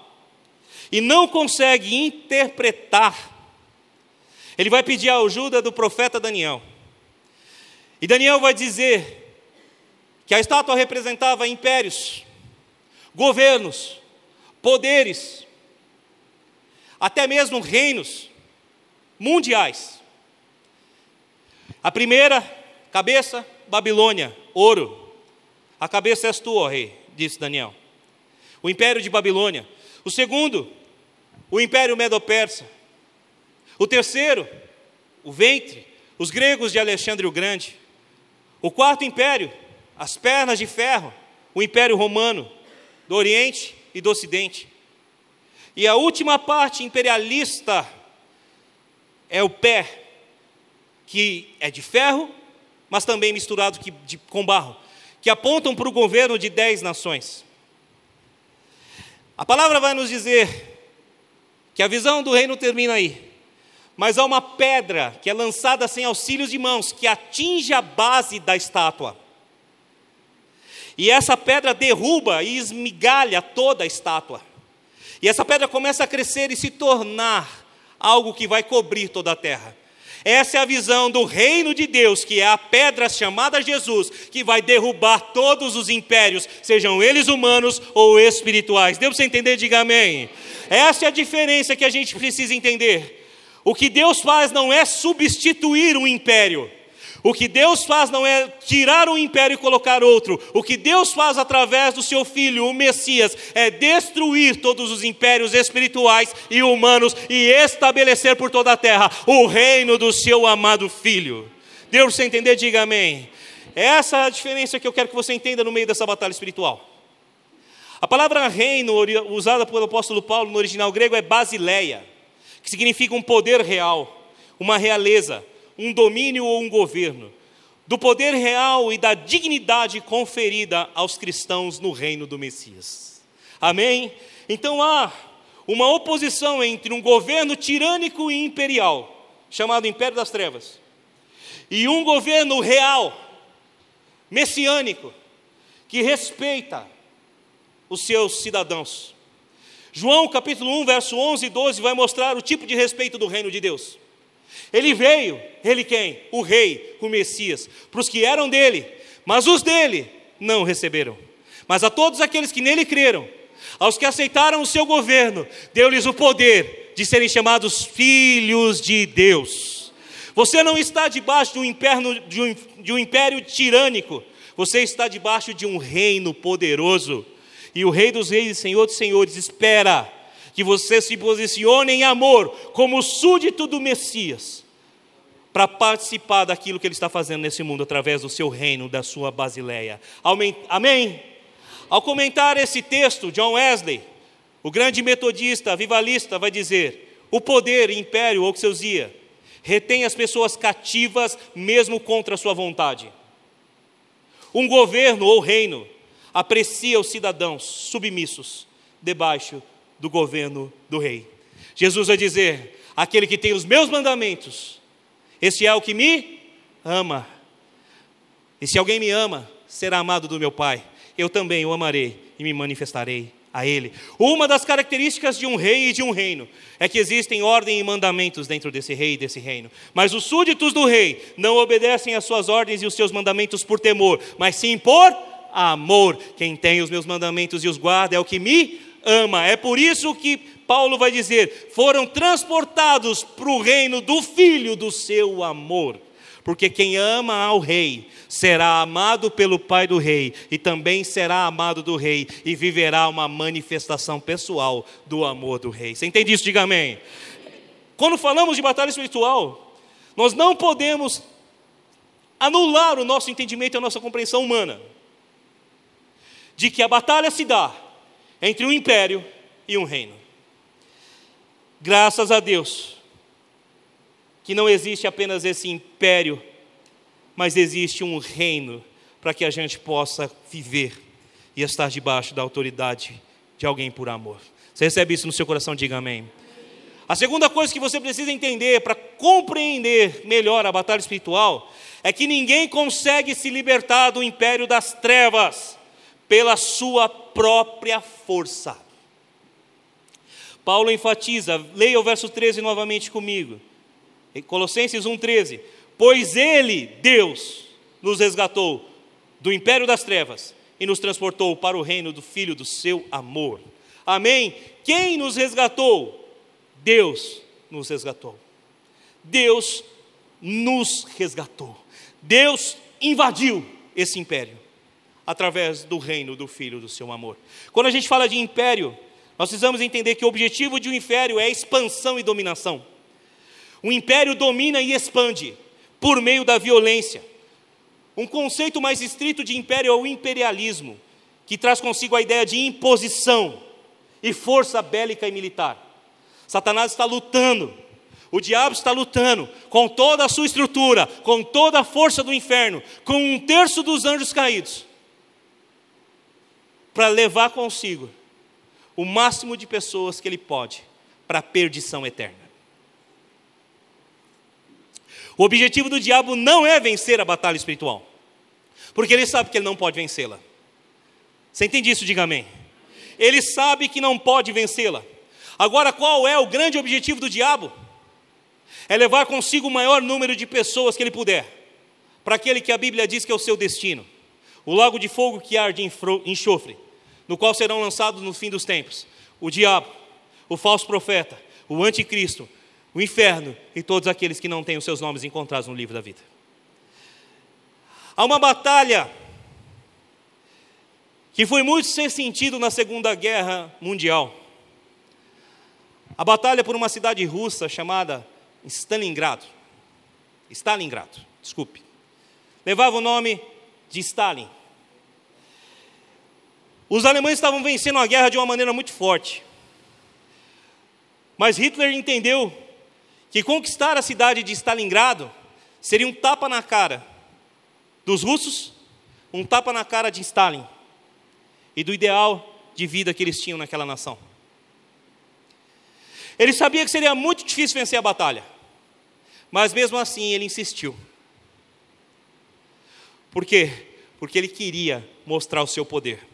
E não consegue interpretar. Ele vai pedir a ajuda do profeta Daniel. E Daniel vai dizer que a estátua representava impérios, governos, poderes, até mesmo reinos mundiais. A primeira cabeça, Babilônia, ouro. A cabeça és tu, ó rei, disse Daniel. O império de Babilônia. O segundo, o império Medo-Persa. O terceiro, o ventre, os gregos de Alexandre o Grande. O quarto império, as pernas de ferro, o império romano do Oriente e do Ocidente. E a última parte imperialista é o pé, que é de ferro, mas também misturado com barro, que apontam para o governo de dez nações. A palavra vai nos dizer que a visão do reino termina aí, mas há uma pedra que é lançada sem auxílios de mãos, que atinge a base da estátua. E essa pedra derruba e esmigalha toda a estátua. E essa pedra começa a crescer e se tornar algo que vai cobrir toda a terra. Essa é a visão do reino de Deus, que é a pedra chamada Jesus, que vai derrubar todos os impérios, sejam eles humanos ou espirituais. Deu para entender? Diga amém. Essa é a diferença que a gente precisa entender. O que Deus faz não é substituir um império. O que Deus faz não é tirar um império e colocar outro. O que Deus faz através do seu filho, o Messias, é destruir todos os impérios espirituais e humanos e estabelecer por toda a terra o reino do seu amado filho. Deu para você entender? Diga amém. Essa é a diferença que eu quero que você entenda no meio dessa batalha espiritual. A palavra reino, usada pelo apóstolo Paulo no original grego, é basileia, que significa um poder real, uma realeza um domínio ou um governo, do poder real e da dignidade conferida aos cristãos no reino do Messias. Amém? Então há uma oposição entre um governo tirânico e imperial, chamado Império das Trevas, e um governo real, messiânico, que respeita os seus cidadãos. João capítulo 1, verso 11 e 12 vai mostrar o tipo de respeito do reino de Deus. Ele veio, ele quem? O rei, o Messias, para os que eram dele, mas os dele não receberam. Mas a todos aqueles que nele creram, aos que aceitaram o seu governo, deu-lhes o poder de serem chamados filhos de Deus. Você não está debaixo de um, império, de um, de um império tirânico, você está debaixo de um reino poderoso. E o Rei dos Reis e Senhor dos Senhores espera que você se posicione em amor, como súdito do Messias, para participar daquilo que Ele está fazendo nesse mundo através do seu reino, da sua basileia. Amém? Ao comentar esse texto, John Wesley, o grande metodista, vivalista, vai dizer: o poder, império ou xeusia, retém as pessoas cativas mesmo contra sua vontade. Um governo ou reino aprecia os cidadãos submissos debaixo do governo do rei. Jesus vai dizer: aquele que tem os meus mandamentos, esse é o que me ama. E se alguém me ama, será amado do meu Pai. Eu também o amarei e me manifestarei a ele. Uma das características de um rei e de um reino é que existem ordem e mandamentos dentro desse rei e desse reino. Mas os súditos do rei não obedecem às suas ordens e os seus mandamentos por temor, mas sim por amor. Quem tem os meus mandamentos e os guarda é o que me ama. É por isso que Paulo vai dizer: foram transportados para o reino do filho do seu amor. Porque quem ama ao rei será amado pelo pai do rei e também será amado do rei e viverá uma manifestação pessoal do amor do rei. Você entende isso? Diga amém. Quando falamos de batalha espiritual, nós não podemos anular o nosso entendimento e a nossa compreensão humana de que a batalha se dá entre um império e um reino. Graças a Deus, que não existe apenas esse império, mas existe um reino para que a gente possa viver e estar debaixo da autoridade de alguém por amor. Você recebe isso no seu coração? Diga amém. A segunda coisa que você precisa entender para compreender melhor a batalha espiritual é que ninguém consegue se libertar do império das trevas pela sua própria força. Paulo enfatiza, leia o verso 13 novamente comigo. Colossenses 1,13: Pois Ele, Deus, nos resgatou do império das trevas e nos transportou para o reino do Filho do seu amor. Amém? Quem nos resgatou? Deus nos resgatou. Deus nos resgatou. Deus invadiu esse império através do reino do Filho do seu amor. Quando a gente fala de império, nós precisamos entender que o objetivo de um império é expansão e dominação. O império domina e expande por meio da violência. Um conceito mais estrito de império é o imperialismo, que traz consigo a ideia de imposição e força bélica e militar. Satanás está lutando, o diabo está lutando com toda a sua estrutura, com toda a força do inferno, com um terço dos anjos caídos, para levar consigo o máximo de pessoas que ele pode para a perdição eterna. O objetivo do diabo não é vencer a batalha espiritual, porque ele sabe que ele não pode vencê-la. Você entende isso? Diga amém. Ele sabe que não pode vencê-la. Agora, qual é o grande objetivo do diabo? É levar consigo o maior número de pessoas que ele puder, para aquele que a Bíblia diz que é o seu destino o lago de fogo que arde em enxofre, no qual serão lançados no fim dos tempos o diabo, o falso profeta, o anticristo, o inferno e todos aqueles que não têm os seus nomes encontrados no livro da vida. Há uma batalha que foi muito sem sentido na Segunda Guerra Mundial. A batalha por uma cidade russa chamada Stalingrado. Stalingrado, desculpe. Levava o nome de Stalin. Os alemães estavam vencendo a guerra de uma maneira muito forte. Mas Hitler entendeu que conquistar a cidade de Stalingrado seria um tapa na cara dos russos, um tapa na cara de Stalin e do ideal de vida que eles tinham naquela nação. Ele sabia que seria muito difícil vencer a batalha, mas mesmo assim ele insistiu. Por quê? Porque ele queria mostrar o seu poder.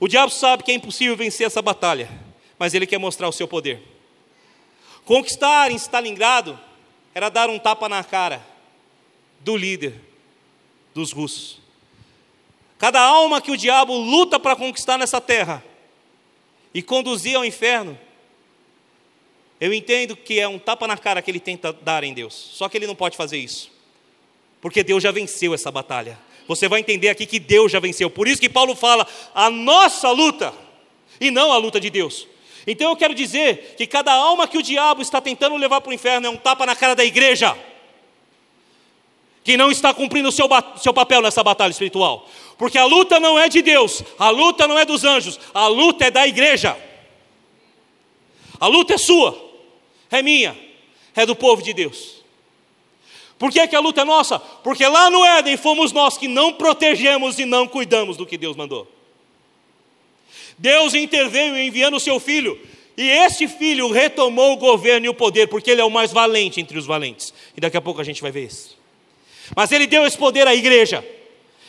O diabo sabe que é impossível vencer essa batalha, mas ele quer mostrar o seu poder. Conquistar em Stalingrado era dar um tapa na cara do líder dos russos. Cada alma que o diabo luta para conquistar nessa terra e conduzir ao inferno, eu entendo que é um tapa na cara que ele tenta dar em Deus. Só que ele não pode fazer isso. Porque Deus já venceu essa batalha. Você vai entender aqui que Deus já venceu. Por isso que Paulo fala a nossa luta e não a luta de Deus. Então eu quero dizer que cada alma que o diabo está tentando levar para o inferno é um tapa na cara da igreja, que não está cumprindo o seu, seu papel nessa batalha espiritual, porque a luta não é de Deus, a luta não é dos anjos, a luta é da igreja, a luta é sua, é minha, é do povo de Deus. Por que, que a luta é nossa? Porque lá no Éden fomos nós que não protegemos e não cuidamos do que Deus mandou. Deus interveio enviando o seu filho, e esse filho retomou o governo e o poder, porque ele é o mais valente entre os valentes. E daqui a pouco a gente vai ver isso. Mas ele deu esse poder à igreja,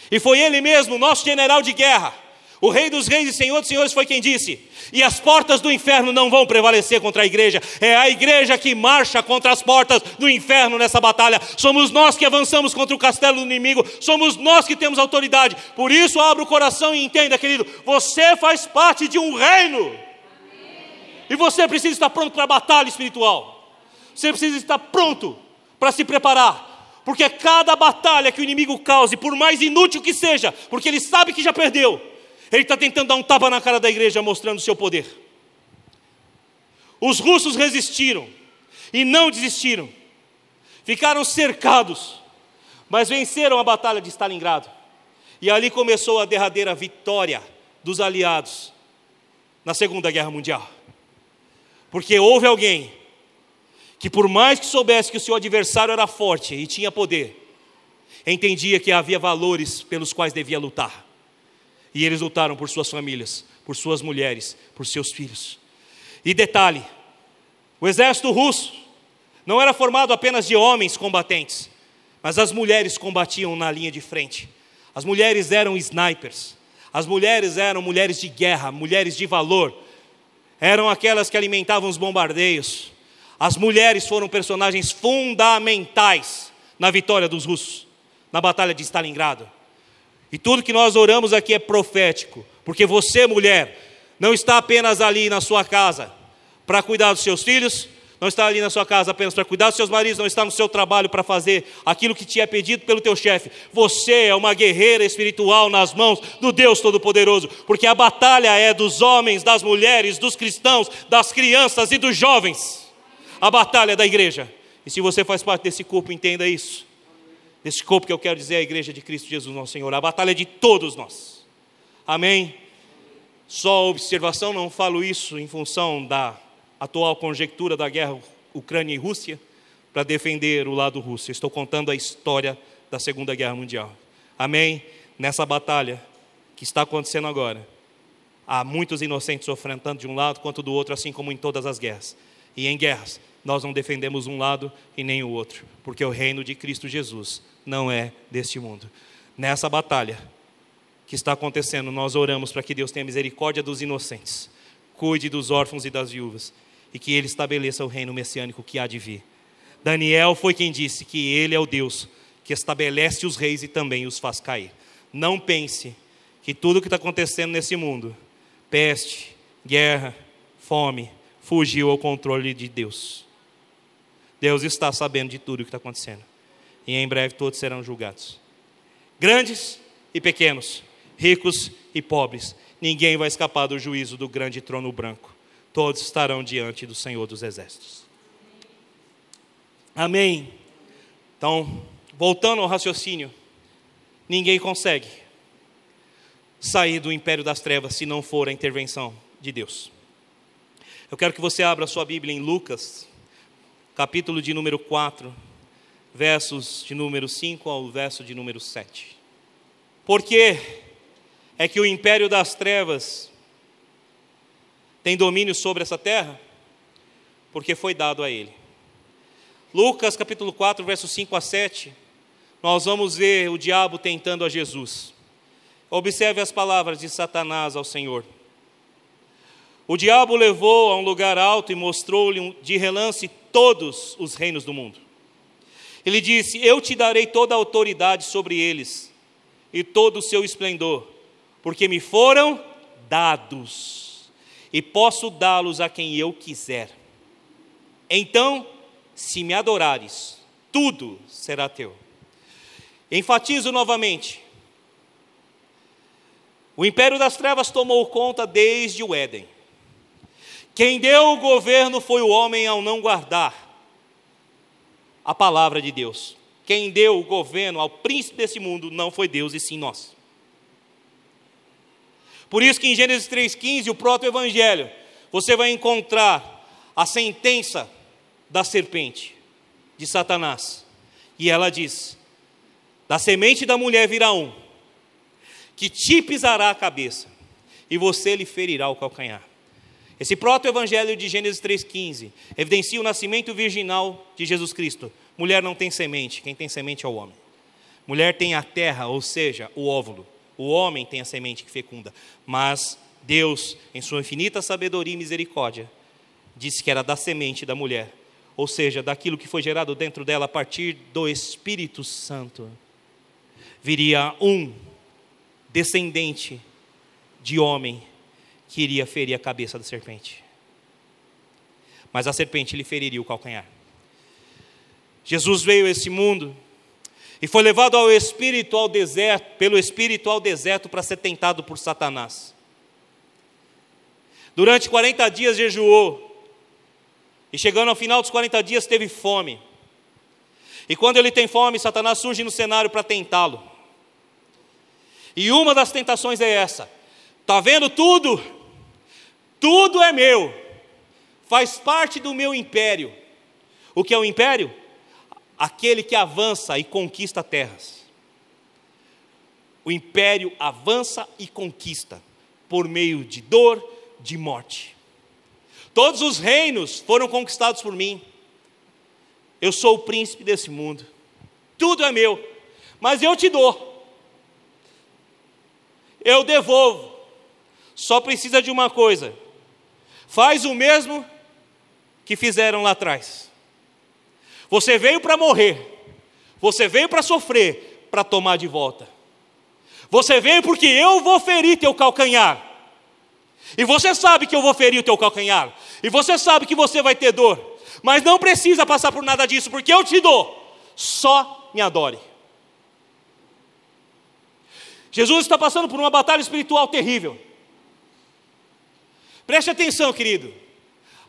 e foi ele mesmo, nosso general de guerra, o Rei dos Reis e Senhor dos Senhores foi quem disse: e as portas do inferno não vão prevalecer contra a igreja, é a igreja que marcha contra as portas do inferno nessa batalha. Somos nós que avançamos contra o castelo do inimigo, somos nós que temos autoridade. Por isso, abra o coração e entenda, querido: você faz parte de um reino, e você precisa estar pronto para a batalha espiritual, você precisa estar pronto para se preparar. Porque cada batalha que o inimigo cause, por mais inútil que seja, porque ele sabe que já perdeu, ele está tentando dar um tapa na cara da igreja, mostrando o seu poder. Os russos resistiram e não desistiram, ficaram cercados, mas venceram a batalha de Stalingrado. E ali começou a derradeira vitória dos aliados na Segunda Guerra Mundial. Porque houve alguém que, por mais que soubesse que o seu adversário era forte e tinha poder, entendia que havia valores pelos quais devia lutar. E eles lutaram por suas famílias, por suas mulheres, por seus filhos. E detalhe: o exército russo não era formado apenas de homens combatentes, mas as mulheres combatiam na linha de frente. As mulheres eram snipers, as mulheres eram mulheres de guerra, mulheres de valor, eram aquelas que alimentavam os bombardeios. As mulheres foram personagens fundamentais na vitória dos russos, na batalha de Stalingrado. E tudo que nós oramos aqui é profético, porque você, mulher, não está apenas ali na sua casa para cuidar dos seus filhos, não está ali na sua casa apenas para cuidar dos seus maridos, não está no seu trabalho para fazer aquilo que te é pedido pelo teu chefe. Você é uma guerreira espiritual nas mãos do Deus Todo-Poderoso, porque a batalha é dos homens, das mulheres, dos cristãos, das crianças e dos jovens. A batalha é da igreja. E se você faz parte desse corpo, entenda isso desse corpo que eu quero dizer é a igreja de Cristo Jesus, nosso Senhor. A batalha é de todos nós. Amém? Só observação, não falo isso em função da atual conjectura da guerra Ucrânia e Rússia para defender o lado russo. Estou contando a história da Segunda Guerra Mundial. Amém? Nessa batalha que está acontecendo agora, há muitos inocentes sofrendo tanto de um lado quanto do outro, assim como em todas as guerras. E em guerras, nós não defendemos um lado e nem o outro, porque o reino de Cristo Jesus não é deste mundo. Nessa batalha que está acontecendo, nós oramos para que Deus tenha misericórdia dos inocentes, cuide dos órfãos e das viúvas, e que Ele estabeleça o reino messiânico que há de vir. Daniel foi quem disse que Ele é o Deus que estabelece os reis e também os faz cair. Não pense que tudo o que está acontecendo nesse mundo, peste, guerra, fome, fugiu ao controle de Deus. Deus está sabendo de tudo o que está acontecendo e em breve todos serão julgados. Grandes e pequenos, ricos e pobres, ninguém vai escapar do juízo do grande trono branco. Todos estarão diante do Senhor dos Exércitos. Amém. Então, voltando ao raciocínio, ninguém consegue sair do império das trevas se não for a intervenção de Deus. Eu quero que você abra sua Bíblia em Lucas, capítulo de número 4 versos de número 5 ao verso de número 7. Por que é que o império das trevas tem domínio sobre essa terra? Porque foi dado a ele. Lucas capítulo 4, versos 5 a 7, nós vamos ver o diabo tentando a Jesus. Observe as palavras de Satanás ao Senhor. O diabo levou a um lugar alto e mostrou-lhe de relance todos os reinos do mundo. Ele disse: Eu te darei toda a autoridade sobre eles e todo o seu esplendor, porque me foram dados, e posso dá-los a quem eu quiser. Então, se me adorares, tudo será teu. Enfatizo novamente: o império das trevas tomou conta desde o Éden. Quem deu o governo foi o homem ao não guardar a palavra de Deus. Quem deu o governo ao príncipe desse mundo não foi Deus e sim nós. Por isso que em Gênesis 3,15, o proto-evangelho, você vai encontrar a sentença da serpente, de Satanás. E ela diz: Da semente da mulher virá um, que te pisará a cabeça, e você lhe ferirá o calcanhar. Esse proto-evangelho de Gênesis 3,15 evidencia o nascimento virginal de Jesus Cristo. Mulher não tem semente, quem tem semente é o homem. Mulher tem a terra, ou seja, o óvulo. O homem tem a semente que fecunda. Mas Deus, em sua infinita sabedoria e misericórdia, disse que era da semente da mulher, ou seja, daquilo que foi gerado dentro dela a partir do Espírito Santo. Viria um descendente de homem que iria ferir a cabeça da serpente. Mas a serpente lhe feriria o calcanhar. Jesus veio a esse mundo e foi levado ao espírito ao deserto, pelo espírito ao deserto para ser tentado por Satanás. Durante 40 dias jejuou. E chegando ao final dos 40 dias teve fome. E quando ele tem fome, Satanás surge no cenário para tentá-lo. E uma das tentações é essa: Está vendo tudo? Tudo é meu. Faz parte do meu império. O que é o império? Aquele que avança e conquista terras. O império avança e conquista por meio de dor, de morte. Todos os reinos foram conquistados por mim. Eu sou o príncipe desse mundo. Tudo é meu, mas eu te dou. Eu devolvo. Só precisa de uma coisa: faz o mesmo que fizeram lá atrás. Você veio para morrer, você veio para sofrer, para tomar de volta. Você veio porque eu vou ferir teu calcanhar. E você sabe que eu vou ferir o teu calcanhar. E você sabe que você vai ter dor. Mas não precisa passar por nada disso, porque eu te dou. Só me adore. Jesus está passando por uma batalha espiritual terrível. Preste atenção, querido.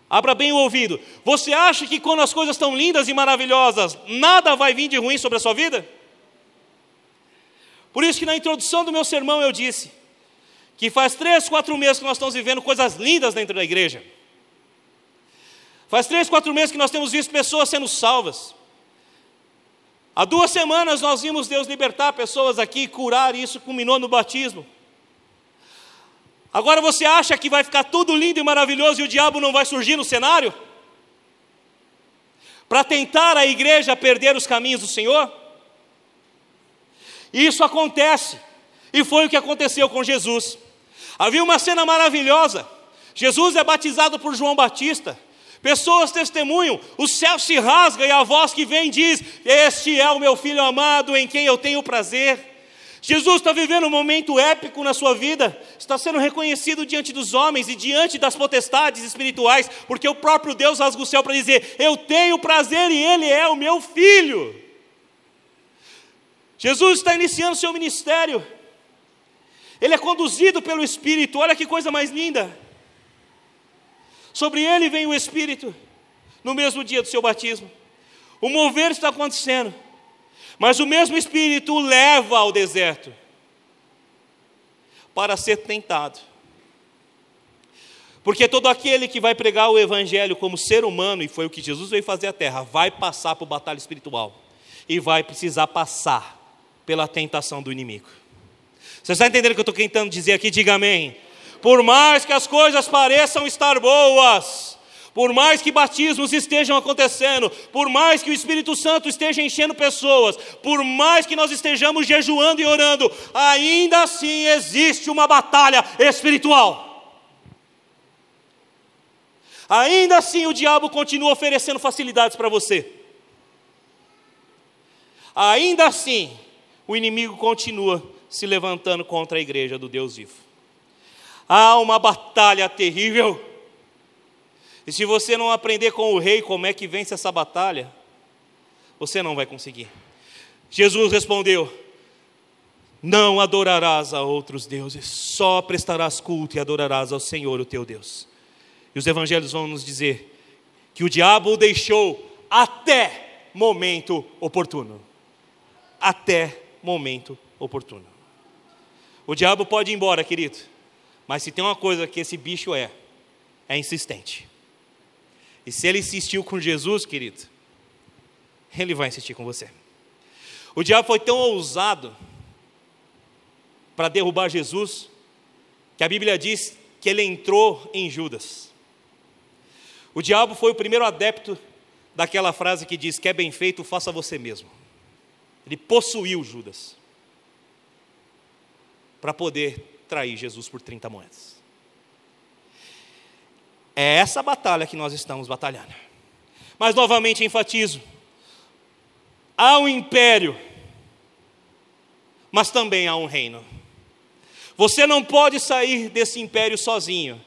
Abra bem o ouvido. Você acha que quando as coisas estão lindas e maravilhosas, nada vai vir de ruim sobre a sua vida? Por isso que na introdução do meu sermão eu disse que faz três, quatro meses que nós estamos vivendo coisas lindas dentro da igreja. Faz três, quatro meses que nós temos visto pessoas sendo salvas. Há duas semanas nós vimos Deus libertar pessoas aqui, curar, e isso culminou no batismo. Agora você acha que vai ficar tudo lindo e maravilhoso e o diabo não vai surgir no cenário? Para tentar a igreja perder os caminhos do Senhor? Isso acontece, e foi o que aconteceu com Jesus. Havia uma cena maravilhosa. Jesus é batizado por João Batista. Pessoas testemunham, o céu se rasga e a voz que vem diz: Este é o meu filho amado em quem eu tenho prazer. Jesus está vivendo um momento épico na sua vida, está sendo reconhecido diante dos homens e diante das potestades espirituais, porque o próprio Deus rasga o céu para dizer: Eu tenho prazer e Ele é o meu filho. Jesus está iniciando seu ministério, ele é conduzido pelo Espírito, olha que coisa mais linda. Sobre ele vem o Espírito, no mesmo dia do seu batismo. O mover está acontecendo, mas o mesmo Espírito o leva ao deserto para ser tentado. Porque todo aquele que vai pregar o Evangelho como ser humano, e foi o que Jesus veio fazer à terra, vai passar por batalha espiritual e vai precisar passar pela tentação do inimigo. Você está entendendo o que eu estou tentando dizer aqui? Diga amém. Por mais que as coisas pareçam estar boas, por mais que batismos estejam acontecendo, por mais que o Espírito Santo esteja enchendo pessoas, por mais que nós estejamos jejuando e orando, ainda assim existe uma batalha espiritual. Ainda assim o diabo continua oferecendo facilidades para você. Ainda assim o inimigo continua se levantando contra a igreja do Deus vivo. Há uma batalha terrível. E se você não aprender com o rei como é que vence essa batalha, você não vai conseguir. Jesus respondeu: Não adorarás a outros deuses, só prestarás culto e adorarás ao Senhor, o teu Deus. E os evangelhos vão nos dizer que o diabo o deixou até momento oportuno. Até momento oportuno. O diabo pode ir embora, querido, mas se tem uma coisa que esse bicho é, é insistente. E se ele insistiu com Jesus, querido, ele vai insistir com você. O diabo foi tão ousado para derrubar Jesus, que a Bíblia diz que ele entrou em Judas. O diabo foi o primeiro adepto daquela frase que diz: que é bem feito, faça você mesmo. Ele possuiu Judas para poder trair Jesus por 30 moedas. É essa batalha que nós estamos batalhando. Mas novamente enfatizo: há um império, mas também há um reino. Você não pode sair desse império sozinho,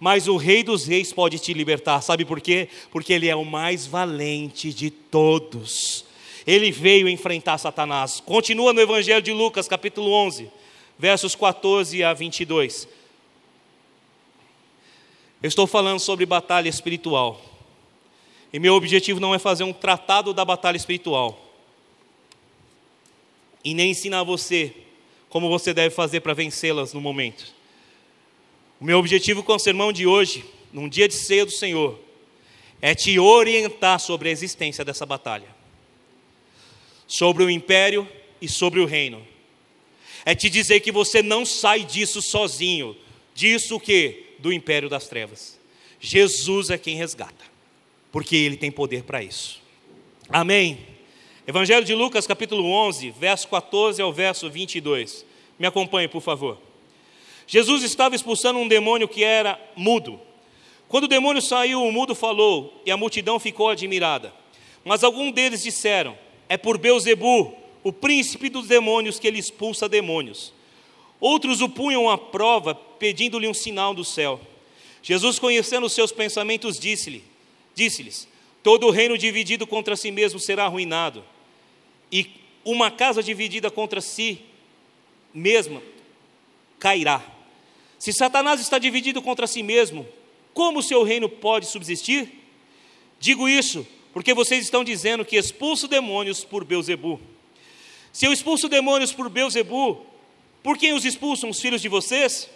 mas o Rei dos Reis pode te libertar. Sabe por quê? Porque ele é o mais valente de todos. Ele veio enfrentar Satanás. Continua no Evangelho de Lucas, capítulo 11, versos 14 a 22. Eu estou falando sobre batalha espiritual. E meu objetivo não é fazer um tratado da batalha espiritual. E nem ensinar você como você deve fazer para vencê-las no momento. O meu objetivo com o sermão de hoje, num dia de ceia do Senhor, é te orientar sobre a existência dessa batalha, sobre o império e sobre o reino. É te dizer que você não sai disso sozinho, disso o que? Do império das trevas. Jesus é quem resgata, porque ele tem poder para isso. Amém. Evangelho de Lucas, capítulo 11, verso 14 ao verso 22. Me acompanhe, por favor. Jesus estava expulsando um demônio que era mudo. Quando o demônio saiu, o mudo falou, e a multidão ficou admirada. Mas alguns deles disseram: É por Beuzebu, o príncipe dos demônios, que ele expulsa demônios. Outros o punham à prova, pedindo-lhe um sinal do céu. Jesus, conhecendo os seus pensamentos, disse-lhe: Disse-lhes: Todo reino dividido contra si mesmo será arruinado, e uma casa dividida contra si mesma cairá. Se Satanás está dividido contra si mesmo, como o seu reino pode subsistir? Digo isso porque vocês estão dizendo que expulso demônios por Beuzebu. Se eu expulso demônios por Beuzebu, por quem os expulsam os filhos de vocês?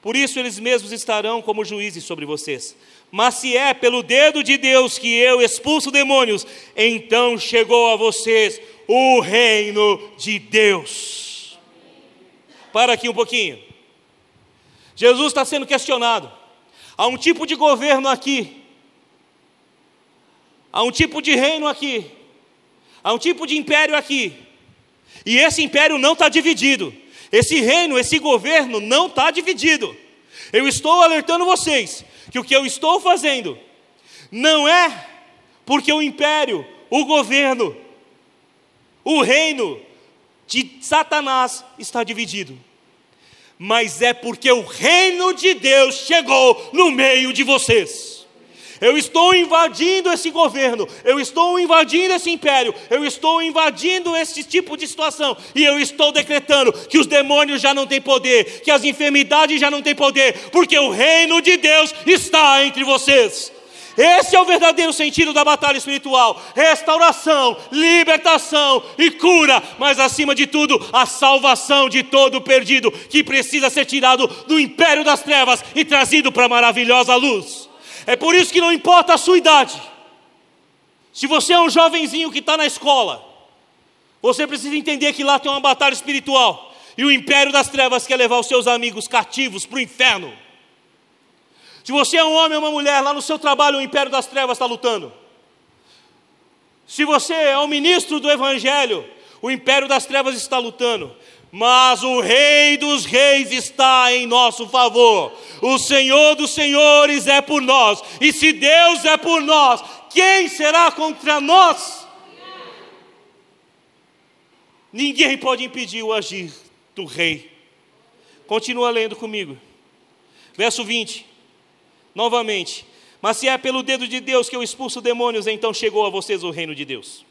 Por isso eles mesmos estarão como juízes sobre vocês. Mas se é pelo dedo de Deus que eu expulso demônios, então chegou a vocês o reino de Deus. Para aqui um pouquinho. Jesus está sendo questionado. Há um tipo de governo aqui. Há um tipo de reino aqui. Há um tipo de império aqui. E esse império não está dividido. Esse reino, esse governo não está dividido. Eu estou alertando vocês que o que eu estou fazendo não é porque o império, o governo, o reino de Satanás está dividido, mas é porque o reino de Deus chegou no meio de vocês. Eu estou invadindo esse governo, eu estou invadindo esse império, eu estou invadindo esse tipo de situação, e eu estou decretando que os demônios já não têm poder, que as enfermidades já não têm poder, porque o reino de Deus está entre vocês. Esse é o verdadeiro sentido da batalha espiritual: restauração, libertação e cura, mas acima de tudo, a salvação de todo perdido que precisa ser tirado do império das trevas e trazido para a maravilhosa luz. É por isso que não importa a sua idade. Se você é um jovenzinho que está na escola, você precisa entender que lá tem uma batalha espiritual. E o império das trevas quer levar os seus amigos cativos para o inferno. Se você é um homem ou uma mulher, lá no seu trabalho o império das trevas está lutando. Se você é um ministro do evangelho, o império das trevas está lutando mas o Rei dos Reis está em nosso favor. O Senhor dos Senhores é por nós, e se Deus é por nós, quem será contra nós? Ninguém pode impedir o agir do Rei. Continua lendo comigo. Verso 20. Novamente. Mas se é pelo dedo de Deus que eu expulso demônios, então chegou a vocês o reino de Deus.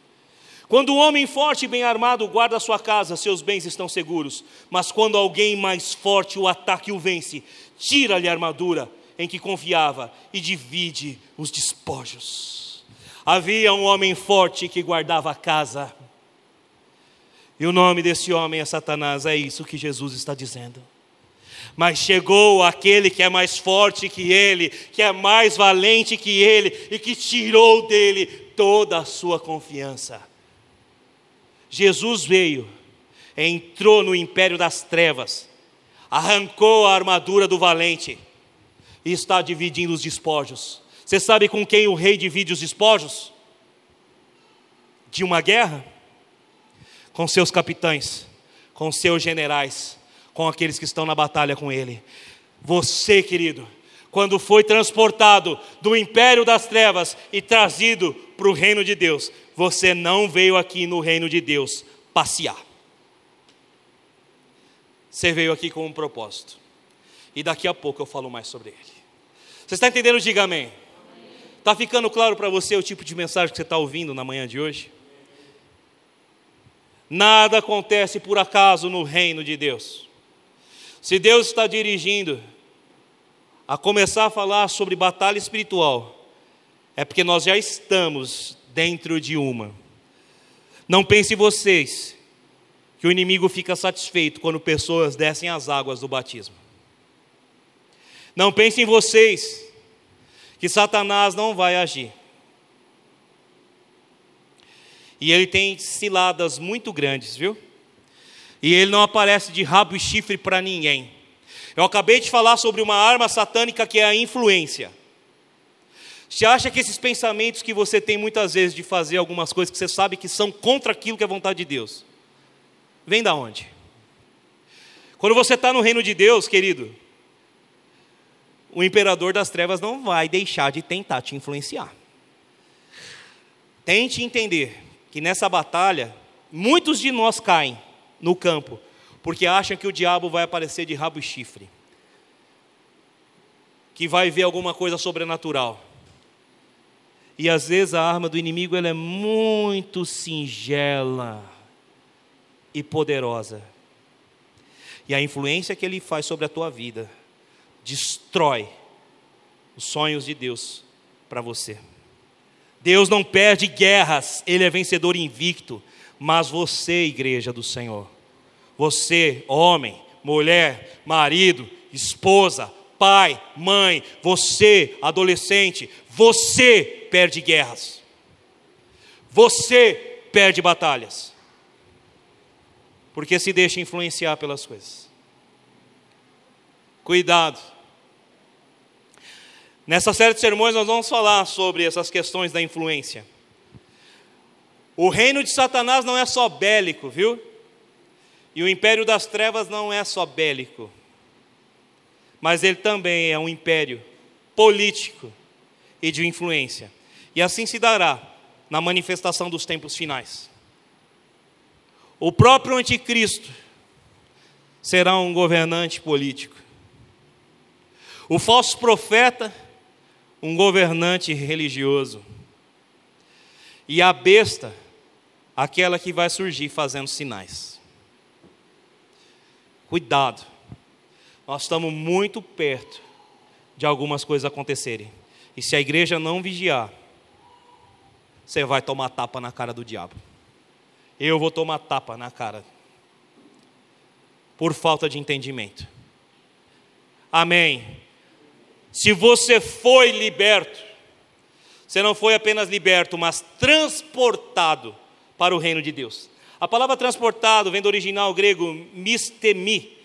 Quando um homem forte e bem armado guarda sua casa, seus bens estão seguros. Mas quando alguém mais forte o ataca e o vence, tira-lhe a armadura em que confiava e divide os despojos. Havia um homem forte que guardava a casa. E o nome desse homem é Satanás, é isso que Jesus está dizendo. Mas chegou aquele que é mais forte que ele, que é mais valente que ele e que tirou dele toda a sua confiança. Jesus veio, entrou no império das trevas, arrancou a armadura do valente e está dividindo os despojos. Você sabe com quem o rei divide os despojos? De uma guerra? Com seus capitães, com seus generais, com aqueles que estão na batalha com ele. Você, querido, quando foi transportado do império das trevas e trazido para o reino de Deus, você não veio aqui no reino de Deus passear. Você veio aqui com um propósito. E daqui a pouco eu falo mais sobre ele. Você está entendendo? Diga amém. Está ficando claro para você o tipo de mensagem que você está ouvindo na manhã de hoje? Nada acontece por acaso no reino de Deus. Se Deus está dirigindo a começar a falar sobre batalha espiritual, é porque nós já estamos dentro de uma. Não pense vocês que o inimigo fica satisfeito quando pessoas descem as águas do batismo. Não pensem vocês que Satanás não vai agir. E ele tem ciladas muito grandes, viu? E ele não aparece de rabo e chifre para ninguém. Eu acabei de falar sobre uma arma satânica que é a influência. Você acha que esses pensamentos que você tem muitas vezes de fazer algumas coisas que você sabe que são contra aquilo que é vontade de Deus, vem da onde? Quando você está no reino de Deus, querido, o imperador das trevas não vai deixar de tentar te influenciar. Tente entender que nessa batalha, muitos de nós caem no campo, porque acham que o diabo vai aparecer de rabo e chifre, que vai ver alguma coisa sobrenatural. E às vezes a arma do inimigo ela é muito singela e poderosa. E a influência que ele faz sobre a tua vida destrói os sonhos de Deus para você. Deus não perde guerras, Ele é vencedor invicto, mas você, igreja do Senhor, você, homem, mulher, marido, esposa, pai, mãe, você, adolescente, você perde guerras, você perde batalhas, porque se deixa influenciar pelas coisas. Cuidado Nessa série de sermões, nós vamos falar sobre essas questões da influência. O reino de Satanás não é só bélico, viu? E o império das trevas não é só bélico, mas ele também é um império político e de influência. E assim se dará na manifestação dos tempos finais. O próprio anticristo será um governante político. O falso profeta um governante religioso. E a besta, aquela que vai surgir fazendo sinais. Cuidado, nós estamos muito perto de algumas coisas acontecerem. E se a igreja não vigiar, você vai tomar tapa na cara do diabo. Eu vou tomar tapa na cara. Por falta de entendimento. Amém. Se você foi liberto, você não foi apenas liberto, mas transportado para o reino de Deus. A palavra transportado vem do original grego mistemi,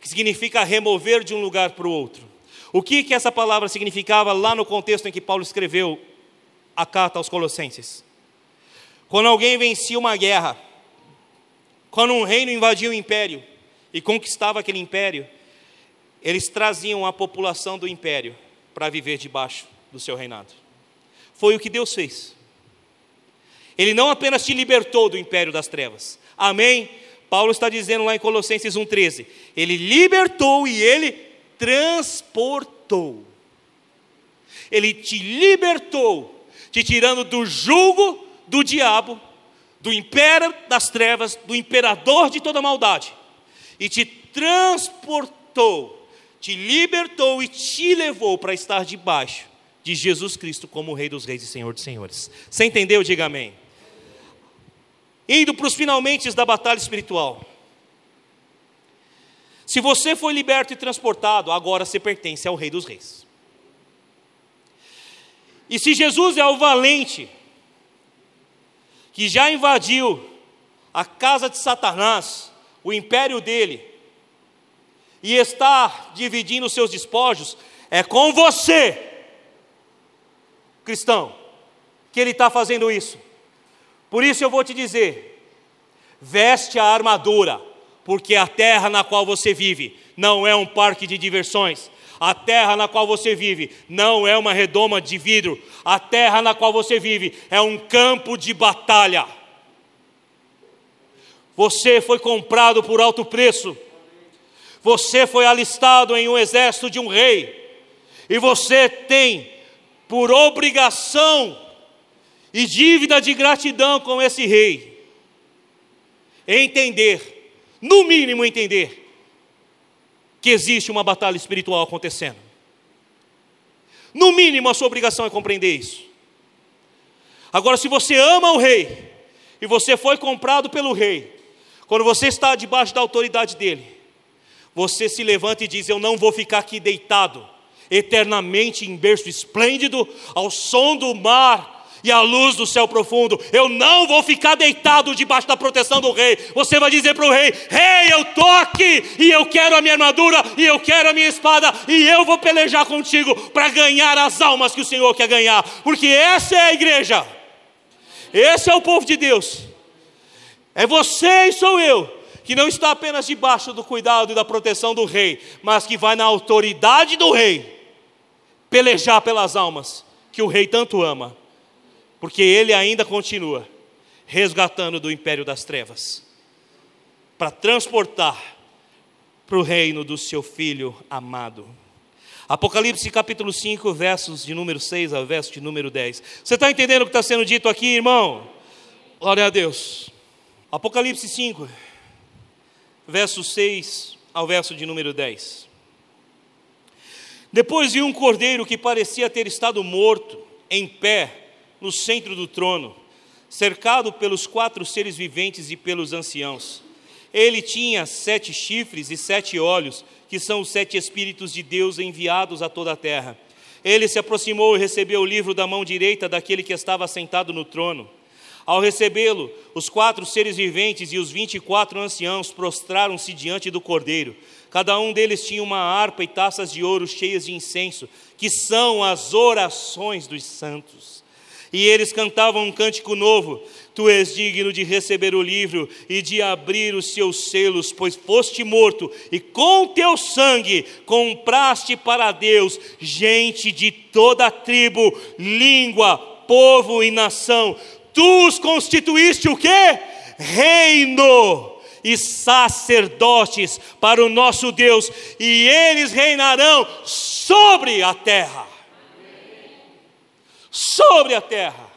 que significa remover de um lugar para o outro. O que, que essa palavra significava lá no contexto em que Paulo escreveu a carta aos Colossenses? Quando alguém vencia uma guerra, quando um reino invadia o um império e conquistava aquele império, eles traziam a população do império para viver debaixo do seu reinado. Foi o que Deus fez. Ele não apenas te libertou do império das trevas. Amém? Paulo está dizendo lá em Colossenses 1,13: Ele libertou e ele transportou. Ele te libertou, te tirando do jugo do diabo, do império das trevas, do imperador de toda maldade, e te transportou te libertou e te levou para estar debaixo de Jesus Cristo como Rei dos Reis e Senhor dos Senhores. Você entendeu? Diga amém. Indo para os finalmente da batalha espiritual. Se você foi liberto e transportado, agora você pertence ao Rei dos Reis. E se Jesus é o valente, que já invadiu a casa de Satanás, o império dele, e está dividindo os seus despojos, é com você, cristão, que ele está fazendo isso. Por isso eu vou te dizer: veste a armadura, porque a terra na qual você vive não é um parque de diversões. A terra na qual você vive não é uma redoma de vidro. A terra na qual você vive é um campo de batalha. Você foi comprado por alto preço. Você foi alistado em um exército de um rei. E você tem por obrigação e dívida de gratidão com esse rei entender, no mínimo entender, que existe uma batalha espiritual acontecendo. No mínimo, a sua obrigação é compreender isso. Agora, se você ama o rei, e você foi comprado pelo rei, quando você está debaixo da autoridade dele, você se levanta e diz: Eu não vou ficar aqui deitado eternamente em berço esplêndido, ao som do mar e à luz do céu profundo. Eu não vou ficar deitado debaixo da proteção do rei. Você vai dizer para o rei: Rei, eu estou aqui e eu quero a minha armadura e eu quero a minha espada e eu vou pelejar contigo para ganhar as almas que o Senhor quer ganhar, porque essa é a igreja, esse é o povo de Deus. É você e sou eu, que não está apenas debaixo do cuidado e da proteção do rei, mas que vai na autoridade do rei pelejar pelas almas que o rei tanto ama, porque ele ainda continua resgatando do império das trevas, para transportar para o reino do seu filho amado. Apocalipse capítulo 5, versos de número 6 ao verso de número 10. Você está entendendo o que está sendo dito aqui, irmão? Glória a Deus. Apocalipse 5, verso 6 ao verso de número 10. Depois vi um cordeiro que parecia ter estado morto, em pé, no centro do trono, cercado pelos quatro seres viventes e pelos anciãos. Ele tinha sete chifres e sete olhos, que são os sete Espíritos de Deus enviados a toda a terra. Ele se aproximou e recebeu o livro da mão direita daquele que estava sentado no trono. Ao recebê-lo, os quatro seres viventes e os vinte e quatro anciãos prostraram-se diante do cordeiro. Cada um deles tinha uma harpa e taças de ouro cheias de incenso, que são as orações dos santos. E eles cantavam um cântico novo: Tu és digno de receber o livro e de abrir os seus selos, pois foste morto, e com teu sangue compraste para Deus gente de toda tribo, língua, povo e nação. Tu os constituíste o quê? Reino e sacerdotes para o nosso Deus, e eles reinarão sobre a terra. Sobre a terra.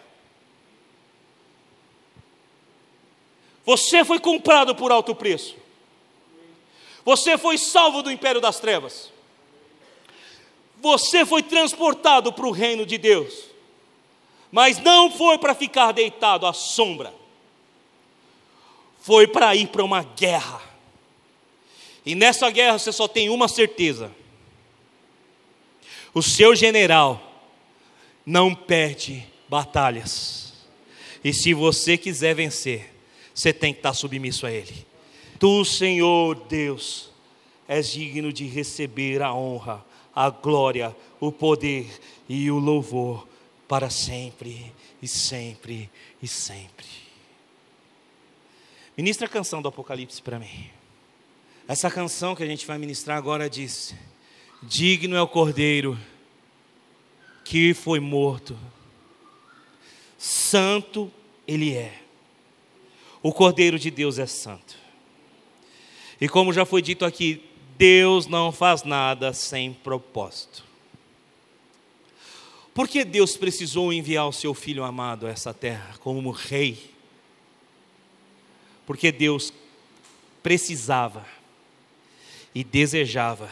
Você foi comprado por alto preço. Você foi salvo do império das trevas. Você foi transportado para o reino de Deus. Mas não foi para ficar deitado à sombra foi para ir para uma guerra. E nessa guerra você só tem uma certeza: o seu general não perde batalhas. E se você quiser vencer, você tem que estar submisso a Ele. Tu, Senhor Deus, és digno de receber a honra, a glória, o poder e o louvor para sempre e sempre e sempre. Ministra a canção do Apocalipse para mim. Essa canção que a gente vai ministrar agora diz: Digno é o cordeiro que foi morto, santo ele é. O cordeiro de Deus é santo. E como já foi dito aqui, Deus não faz nada sem propósito. Por que Deus precisou enviar o seu filho amado a essa terra como rei? porque Deus precisava e desejava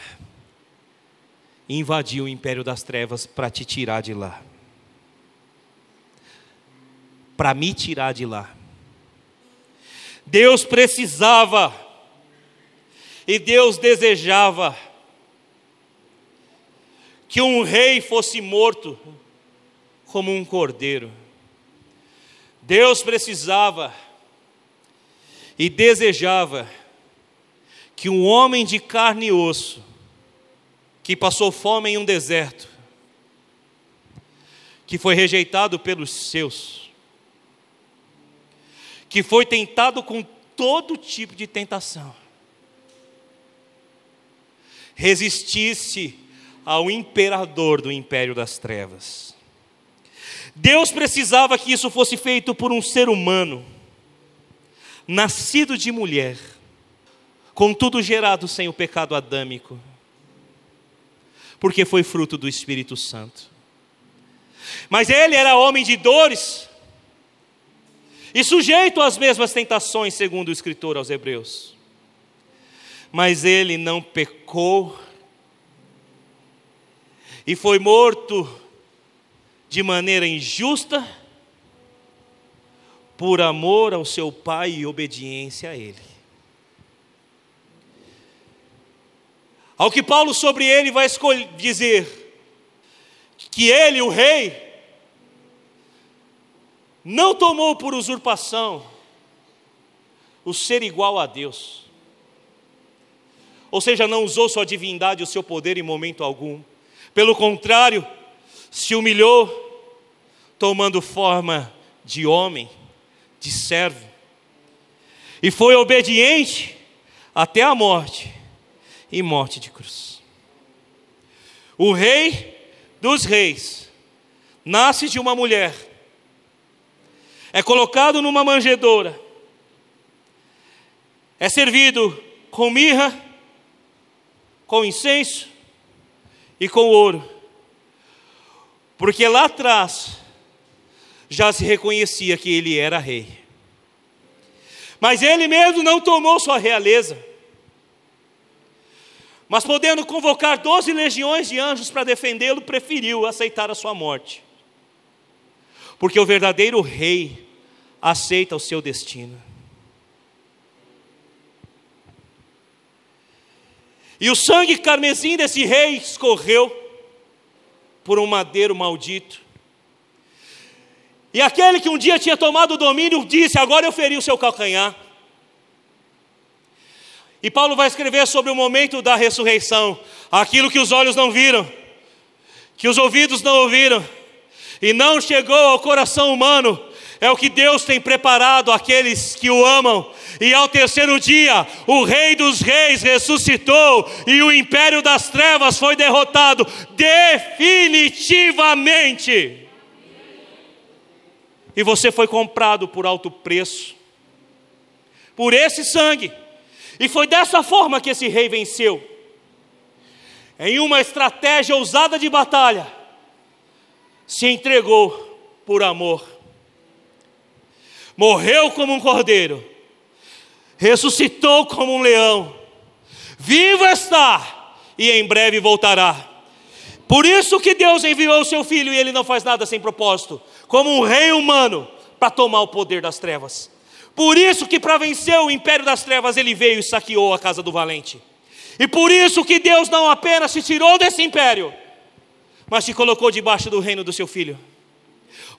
invadiu o império das trevas para te tirar de lá. Para me tirar de lá. Deus precisava e Deus desejava que um rei fosse morto como um cordeiro. Deus precisava e desejava que um homem de carne e osso, que passou fome em um deserto, que foi rejeitado pelos seus, que foi tentado com todo tipo de tentação, resistisse ao imperador do império das trevas. Deus precisava que isso fosse feito por um ser humano, nascido de mulher, contudo gerado sem o pecado adâmico, porque foi fruto do Espírito Santo. Mas ele era homem de dores e sujeito às mesmas tentações, segundo o escritor aos Hebreus. Mas ele não pecou e foi morto de maneira injusta por amor ao seu pai e obediência a ele. Ao que Paulo sobre ele vai dizer que ele, o rei, não tomou por usurpação o ser igual a Deus. Ou seja, não usou sua divindade, o seu poder em momento algum. Pelo contrário, se humilhou, tomando forma de homem, de servo, e foi obediente até a morte e morte de cruz. O rei dos reis nasce de uma mulher, é colocado numa manjedoura, é servido com mirra, com incenso e com ouro, porque lá atrás já se reconhecia que ele era rei. Mas ele mesmo não tomou sua realeza. Mas podendo convocar doze legiões de anjos para defendê-lo, preferiu aceitar a sua morte. Porque o verdadeiro rei aceita o seu destino. E o sangue carmesim desse rei escorreu por um madeiro maldito. E aquele que um dia tinha tomado o domínio disse: Agora eu feri o seu calcanhar. E Paulo vai escrever sobre o momento da ressurreição, aquilo que os olhos não viram, que os ouvidos não ouviram, e não chegou ao coração humano, é o que Deus tem preparado àqueles que o amam. E ao terceiro dia, o Rei dos Reis ressuscitou e o império das trevas foi derrotado definitivamente. E você foi comprado por alto preço, por esse sangue. E foi dessa forma que esse rei venceu. Em uma estratégia ousada de batalha, se entregou por amor morreu como um cordeiro, ressuscitou como um leão, vivo está e em breve voltará. Por isso que Deus enviou o seu filho e ele não faz nada sem propósito, como um rei humano para tomar o poder das trevas. Por isso que para vencer o império das trevas ele veio e saqueou a casa do valente. E por isso que Deus não apenas se tirou desse império, mas se colocou debaixo do reino do seu filho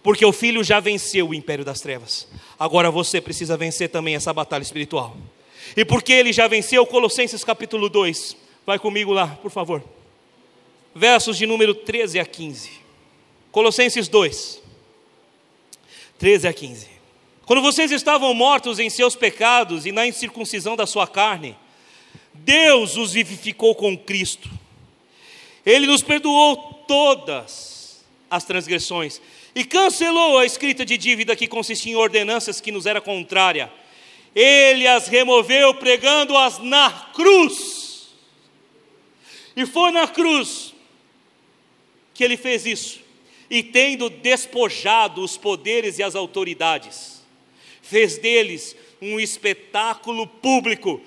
porque o filho já venceu o império das trevas. Agora você precisa vencer também essa batalha espiritual. E porque ele já venceu, Colossenses capítulo 2. Vai comigo lá, por favor. Versos de número 13 a 15. Colossenses 2, 13 a 15. Quando vocês estavam mortos em seus pecados e na incircuncisão da sua carne, Deus os vivificou com Cristo. Ele nos perdoou todas as transgressões e cancelou a escrita de dívida que consistia em ordenanças que nos era contrária. Ele as removeu pregando-as na cruz. E foi na cruz que ele fez isso. E tendo despojado os poderes e as autoridades, fez deles um espetáculo público,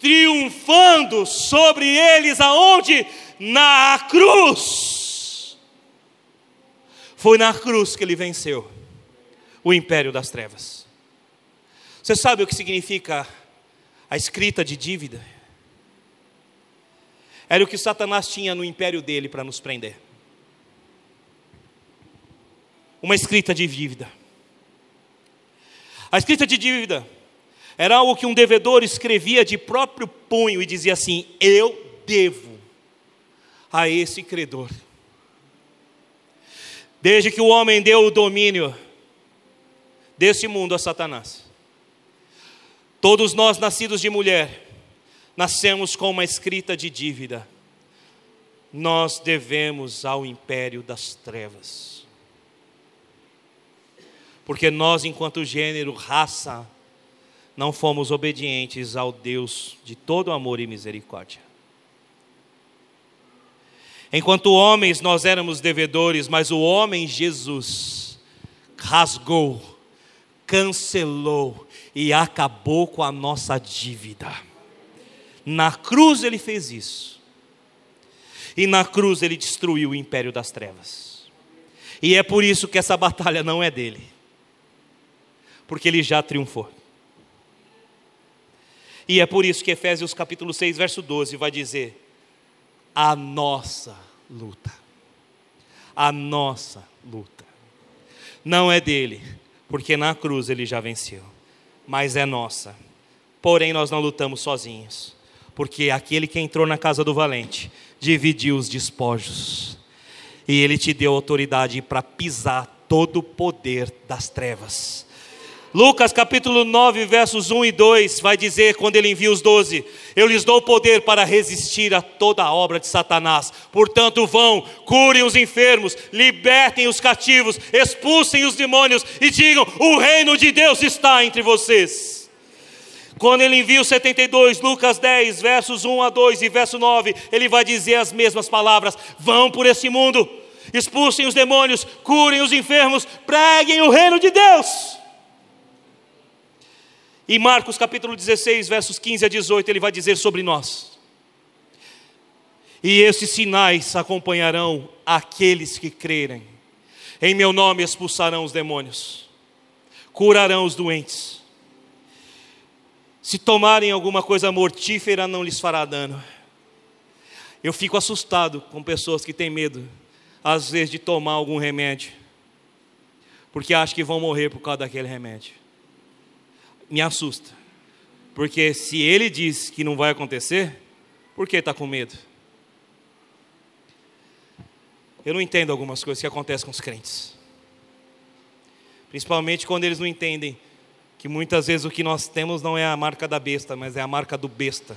triunfando sobre eles aonde? na cruz. Foi na cruz que ele venceu o império das trevas. Você sabe o que significa a escrita de dívida? Era o que Satanás tinha no império dele para nos prender. Uma escrita de dívida. A escrita de dívida era algo que um devedor escrevia de próprio punho e dizia assim: Eu devo a esse credor. Desde que o homem deu o domínio desse mundo a Satanás, todos nós nascidos de mulher, nascemos com uma escrita de dívida. Nós devemos ao império das trevas. Porque nós, enquanto gênero, raça, não fomos obedientes ao Deus de todo amor e misericórdia. Enquanto homens nós éramos devedores, mas o homem Jesus rasgou, cancelou e acabou com a nossa dívida. Na cruz ele fez isso. E na cruz ele destruiu o império das trevas. E é por isso que essa batalha não é dele. Porque ele já triunfou. E é por isso que Efésios capítulo 6, verso 12 vai dizer: a nossa luta. A nossa luta. Não é dele, porque na cruz ele já venceu, mas é nossa. Porém, nós não lutamos sozinhos, porque aquele que entrou na casa do valente dividiu os despojos, e ele te deu autoridade para pisar todo o poder das trevas Lucas capítulo 9, versos 1 e 2 vai dizer, quando ele envia os doze: Eu lhes dou poder para resistir a toda a obra de Satanás. Portanto, vão, curem os enfermos, libertem os cativos, expulsem os demônios e digam: O reino de Deus está entre vocês. Quando ele envia os 72, Lucas 10, versos 1 a 2 e verso 9, ele vai dizer as mesmas palavras: Vão por esse mundo, expulsem os demônios, curem os enfermos, preguem o reino de Deus. Em Marcos capítulo 16, versos 15 a 18, ele vai dizer sobre nós: E esses sinais acompanharão aqueles que crerem. Em meu nome expulsarão os demônios, curarão os doentes. Se tomarem alguma coisa mortífera, não lhes fará dano. Eu fico assustado com pessoas que têm medo, às vezes, de tomar algum remédio, porque acham que vão morrer por causa daquele remédio me assusta. Porque se ele diz que não vai acontecer, por que está com medo? Eu não entendo algumas coisas que acontecem com os crentes. Principalmente quando eles não entendem que muitas vezes o que nós temos não é a marca da besta, mas é a marca do besta.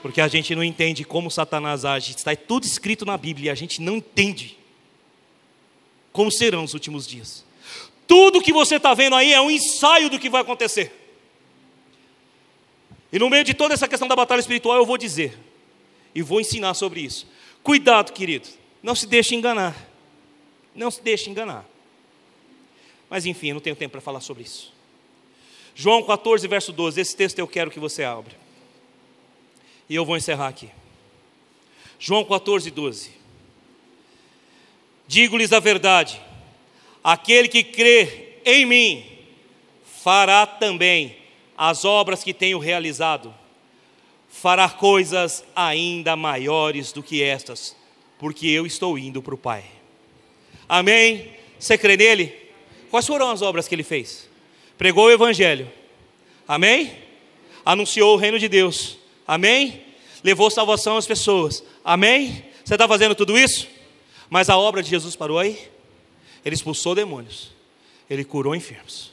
Porque a gente não entende como Satanás age. Está tudo escrito na Bíblia e a gente não entende como serão os últimos dias. Tudo que você está vendo aí é um ensaio do que vai acontecer. E no meio de toda essa questão da batalha espiritual, eu vou dizer, e vou ensinar sobre isso. Cuidado, querido, não se deixe enganar. Não se deixe enganar. Mas enfim, eu não tenho tempo para falar sobre isso. João 14, verso 12, esse texto eu quero que você abra. E eu vou encerrar aqui. João 14, 12. Digo-lhes a verdade, Aquele que crê em mim fará também as obras que tenho realizado, fará coisas ainda maiores do que estas, porque eu estou indo para o Pai. Amém? Você crê nele? Quais foram as obras que ele fez? Pregou o Evangelho. Amém? Anunciou o reino de Deus. Amém? Levou salvação às pessoas. Amém? Você está fazendo tudo isso? Mas a obra de Jesus parou aí? Ele expulsou demônios. Ele curou enfermos.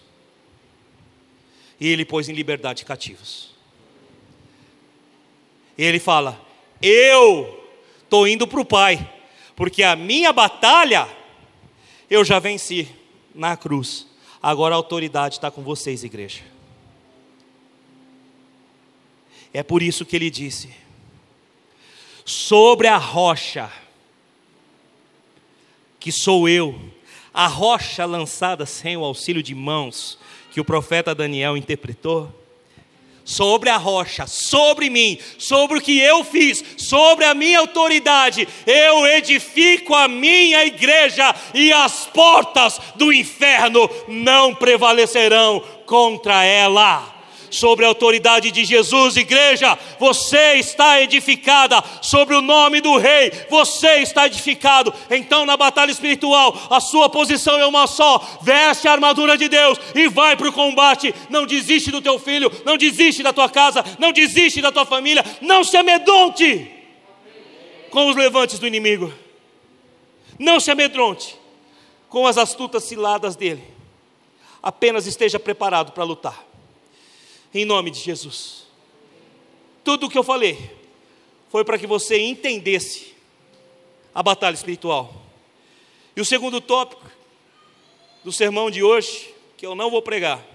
E ele pôs em liberdade cativos. E ele fala: Eu estou indo para o Pai, porque a minha batalha eu já venci na cruz. Agora a autoridade está com vocês, igreja. É por isso que ele disse: Sobre a rocha, que sou eu, a rocha lançada sem o auxílio de mãos que o profeta Daniel interpretou, sobre a rocha, sobre mim, sobre o que eu fiz, sobre a minha autoridade, eu edifico a minha igreja e as portas do inferno não prevalecerão contra ela sobre a autoridade de Jesus, igreja, você está edificada sobre o nome do Rei, você está edificado. Então, na batalha espiritual, a sua posição é uma só: veste a armadura de Deus e vai para o combate. Não desiste do teu filho, não desiste da tua casa, não desiste da tua família, não se amedronte com os levantes do inimigo, não se amedronte com as astutas ciladas dele, apenas esteja preparado para lutar em nome de Jesus. Tudo o que eu falei foi para que você entendesse a batalha espiritual. E o segundo tópico do sermão de hoje, que eu não vou pregar,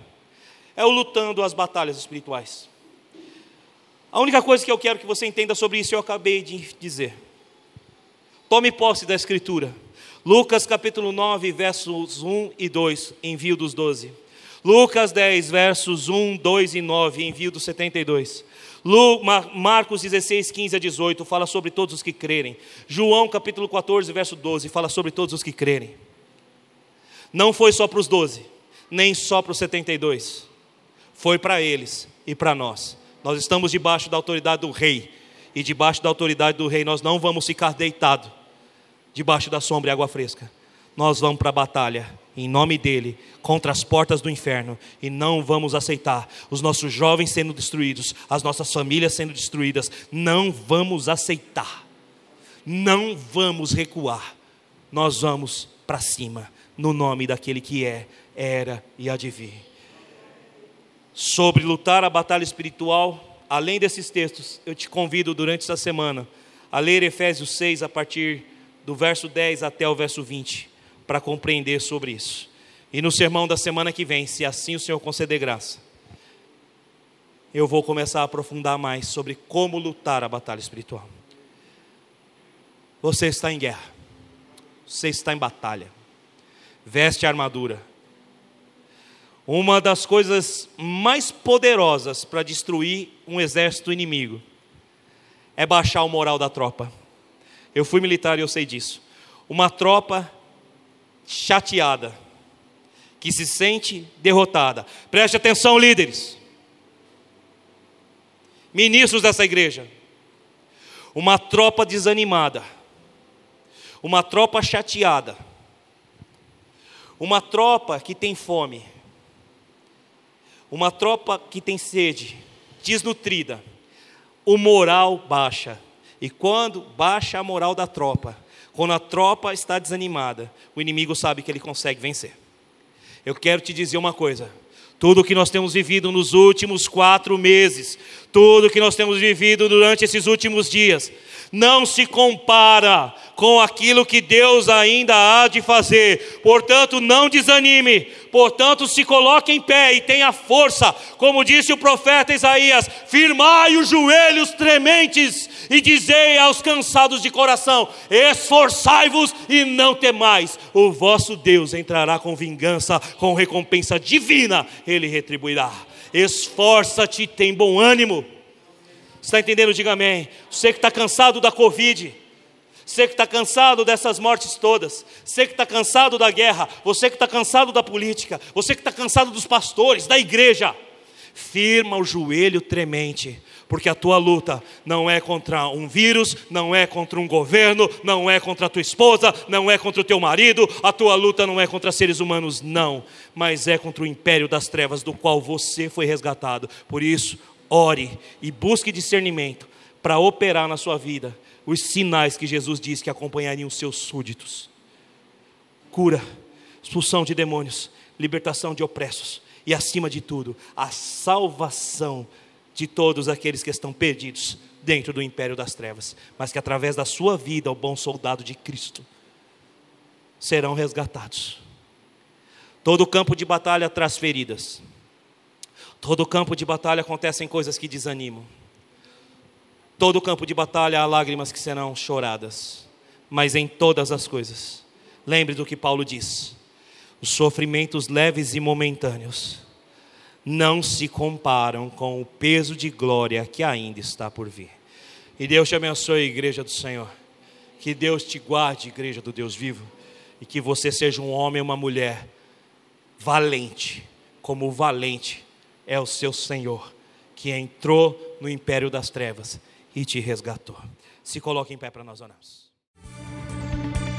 é o lutando as batalhas espirituais. A única coisa que eu quero que você entenda sobre isso eu acabei de dizer. Tome posse da Escritura. Lucas capítulo 9, versos 1 e 2, envio dos 12. Lucas 10, versos 1, 2 e 9, envio do 72. Marcos 16, 15 a 18, fala sobre todos os que crerem. João capítulo 14, verso 12, fala sobre todos os que crerem. Não foi só para os 12, nem só para os 72. Foi para eles e para nós. Nós estamos debaixo da autoridade do rei. E debaixo da autoridade do rei nós não vamos ficar deitados debaixo da sombra e água fresca. Nós vamos para a batalha em nome dele, contra as portas do inferno, e não vamos aceitar os nossos jovens sendo destruídos, as nossas famílias sendo destruídas, não vamos aceitar, não vamos recuar, nós vamos para cima, no nome daquele que é, era e há de vir. Sobre lutar a batalha espiritual, além desses textos, eu te convido durante essa semana a ler Efésios 6 a partir do verso 10 até o verso 20 para compreender sobre isso. E no sermão da semana que vem, se assim o Senhor conceder graça, eu vou começar a aprofundar mais sobre como lutar a batalha espiritual. Você está em guerra, você está em batalha, veste a armadura. Uma das coisas mais poderosas para destruir um exército inimigo é baixar o moral da tropa. Eu fui militar e eu sei disso. Uma tropa chateada, que se sente derrotada. Preste atenção, líderes, ministros dessa igreja. Uma tropa desanimada, uma tropa chateada, uma tropa que tem fome, uma tropa que tem sede, desnutrida, o moral baixa. E quando baixa a moral da tropa, quando a tropa está desanimada, o inimigo sabe que ele consegue vencer. Eu quero te dizer uma coisa: tudo que nós temos vivido nos últimos quatro meses, tudo que nós temos vivido durante esses últimos dias, não se compara com aquilo que Deus ainda há de fazer. Portanto, não desanime, portanto, se coloque em pé e tenha força, como disse o profeta Isaías: firmai os joelhos trementes e dizei aos cansados de coração: esforçai-vos e não temais, o vosso Deus entrará com vingança, com recompensa divina, ele retribuirá. Esforça-te, tem bom ânimo. Está entendendo? Diga amém. Você que está cansado da Covid, você que está cansado dessas mortes todas, você que está cansado da guerra, você que está cansado da política, você que está cansado dos pastores, da igreja, firma o joelho tremente, porque a tua luta não é contra um vírus, não é contra um governo, não é contra a tua esposa, não é contra o teu marido, a tua luta não é contra seres humanos, não, mas é contra o império das trevas do qual você foi resgatado. Por isso, ore e busque discernimento para operar na sua vida os sinais que Jesus disse que acompanhariam os seus súditos: cura, expulsão de demônios, libertação de opressos e, acima de tudo, a salvação de todos aqueles que estão perdidos dentro do império das trevas, mas que através da sua vida, o bom soldado de Cristo, serão resgatados. Todo campo de batalha traz feridas. Todo campo de batalha acontecem coisas que desanimam. Todo campo de batalha há lágrimas que serão choradas. Mas em todas as coisas, lembre do que Paulo diz: os sofrimentos leves e momentâneos não se comparam com o peso de glória que ainda está por vir. E Deus te abençoe, igreja do Senhor. Que Deus te guarde, igreja do Deus vivo. E que você seja um homem ou uma mulher valente, como o valente é o seu Senhor, que entrou no império das trevas e te resgatou. Se coloque em pé para nós orarmos.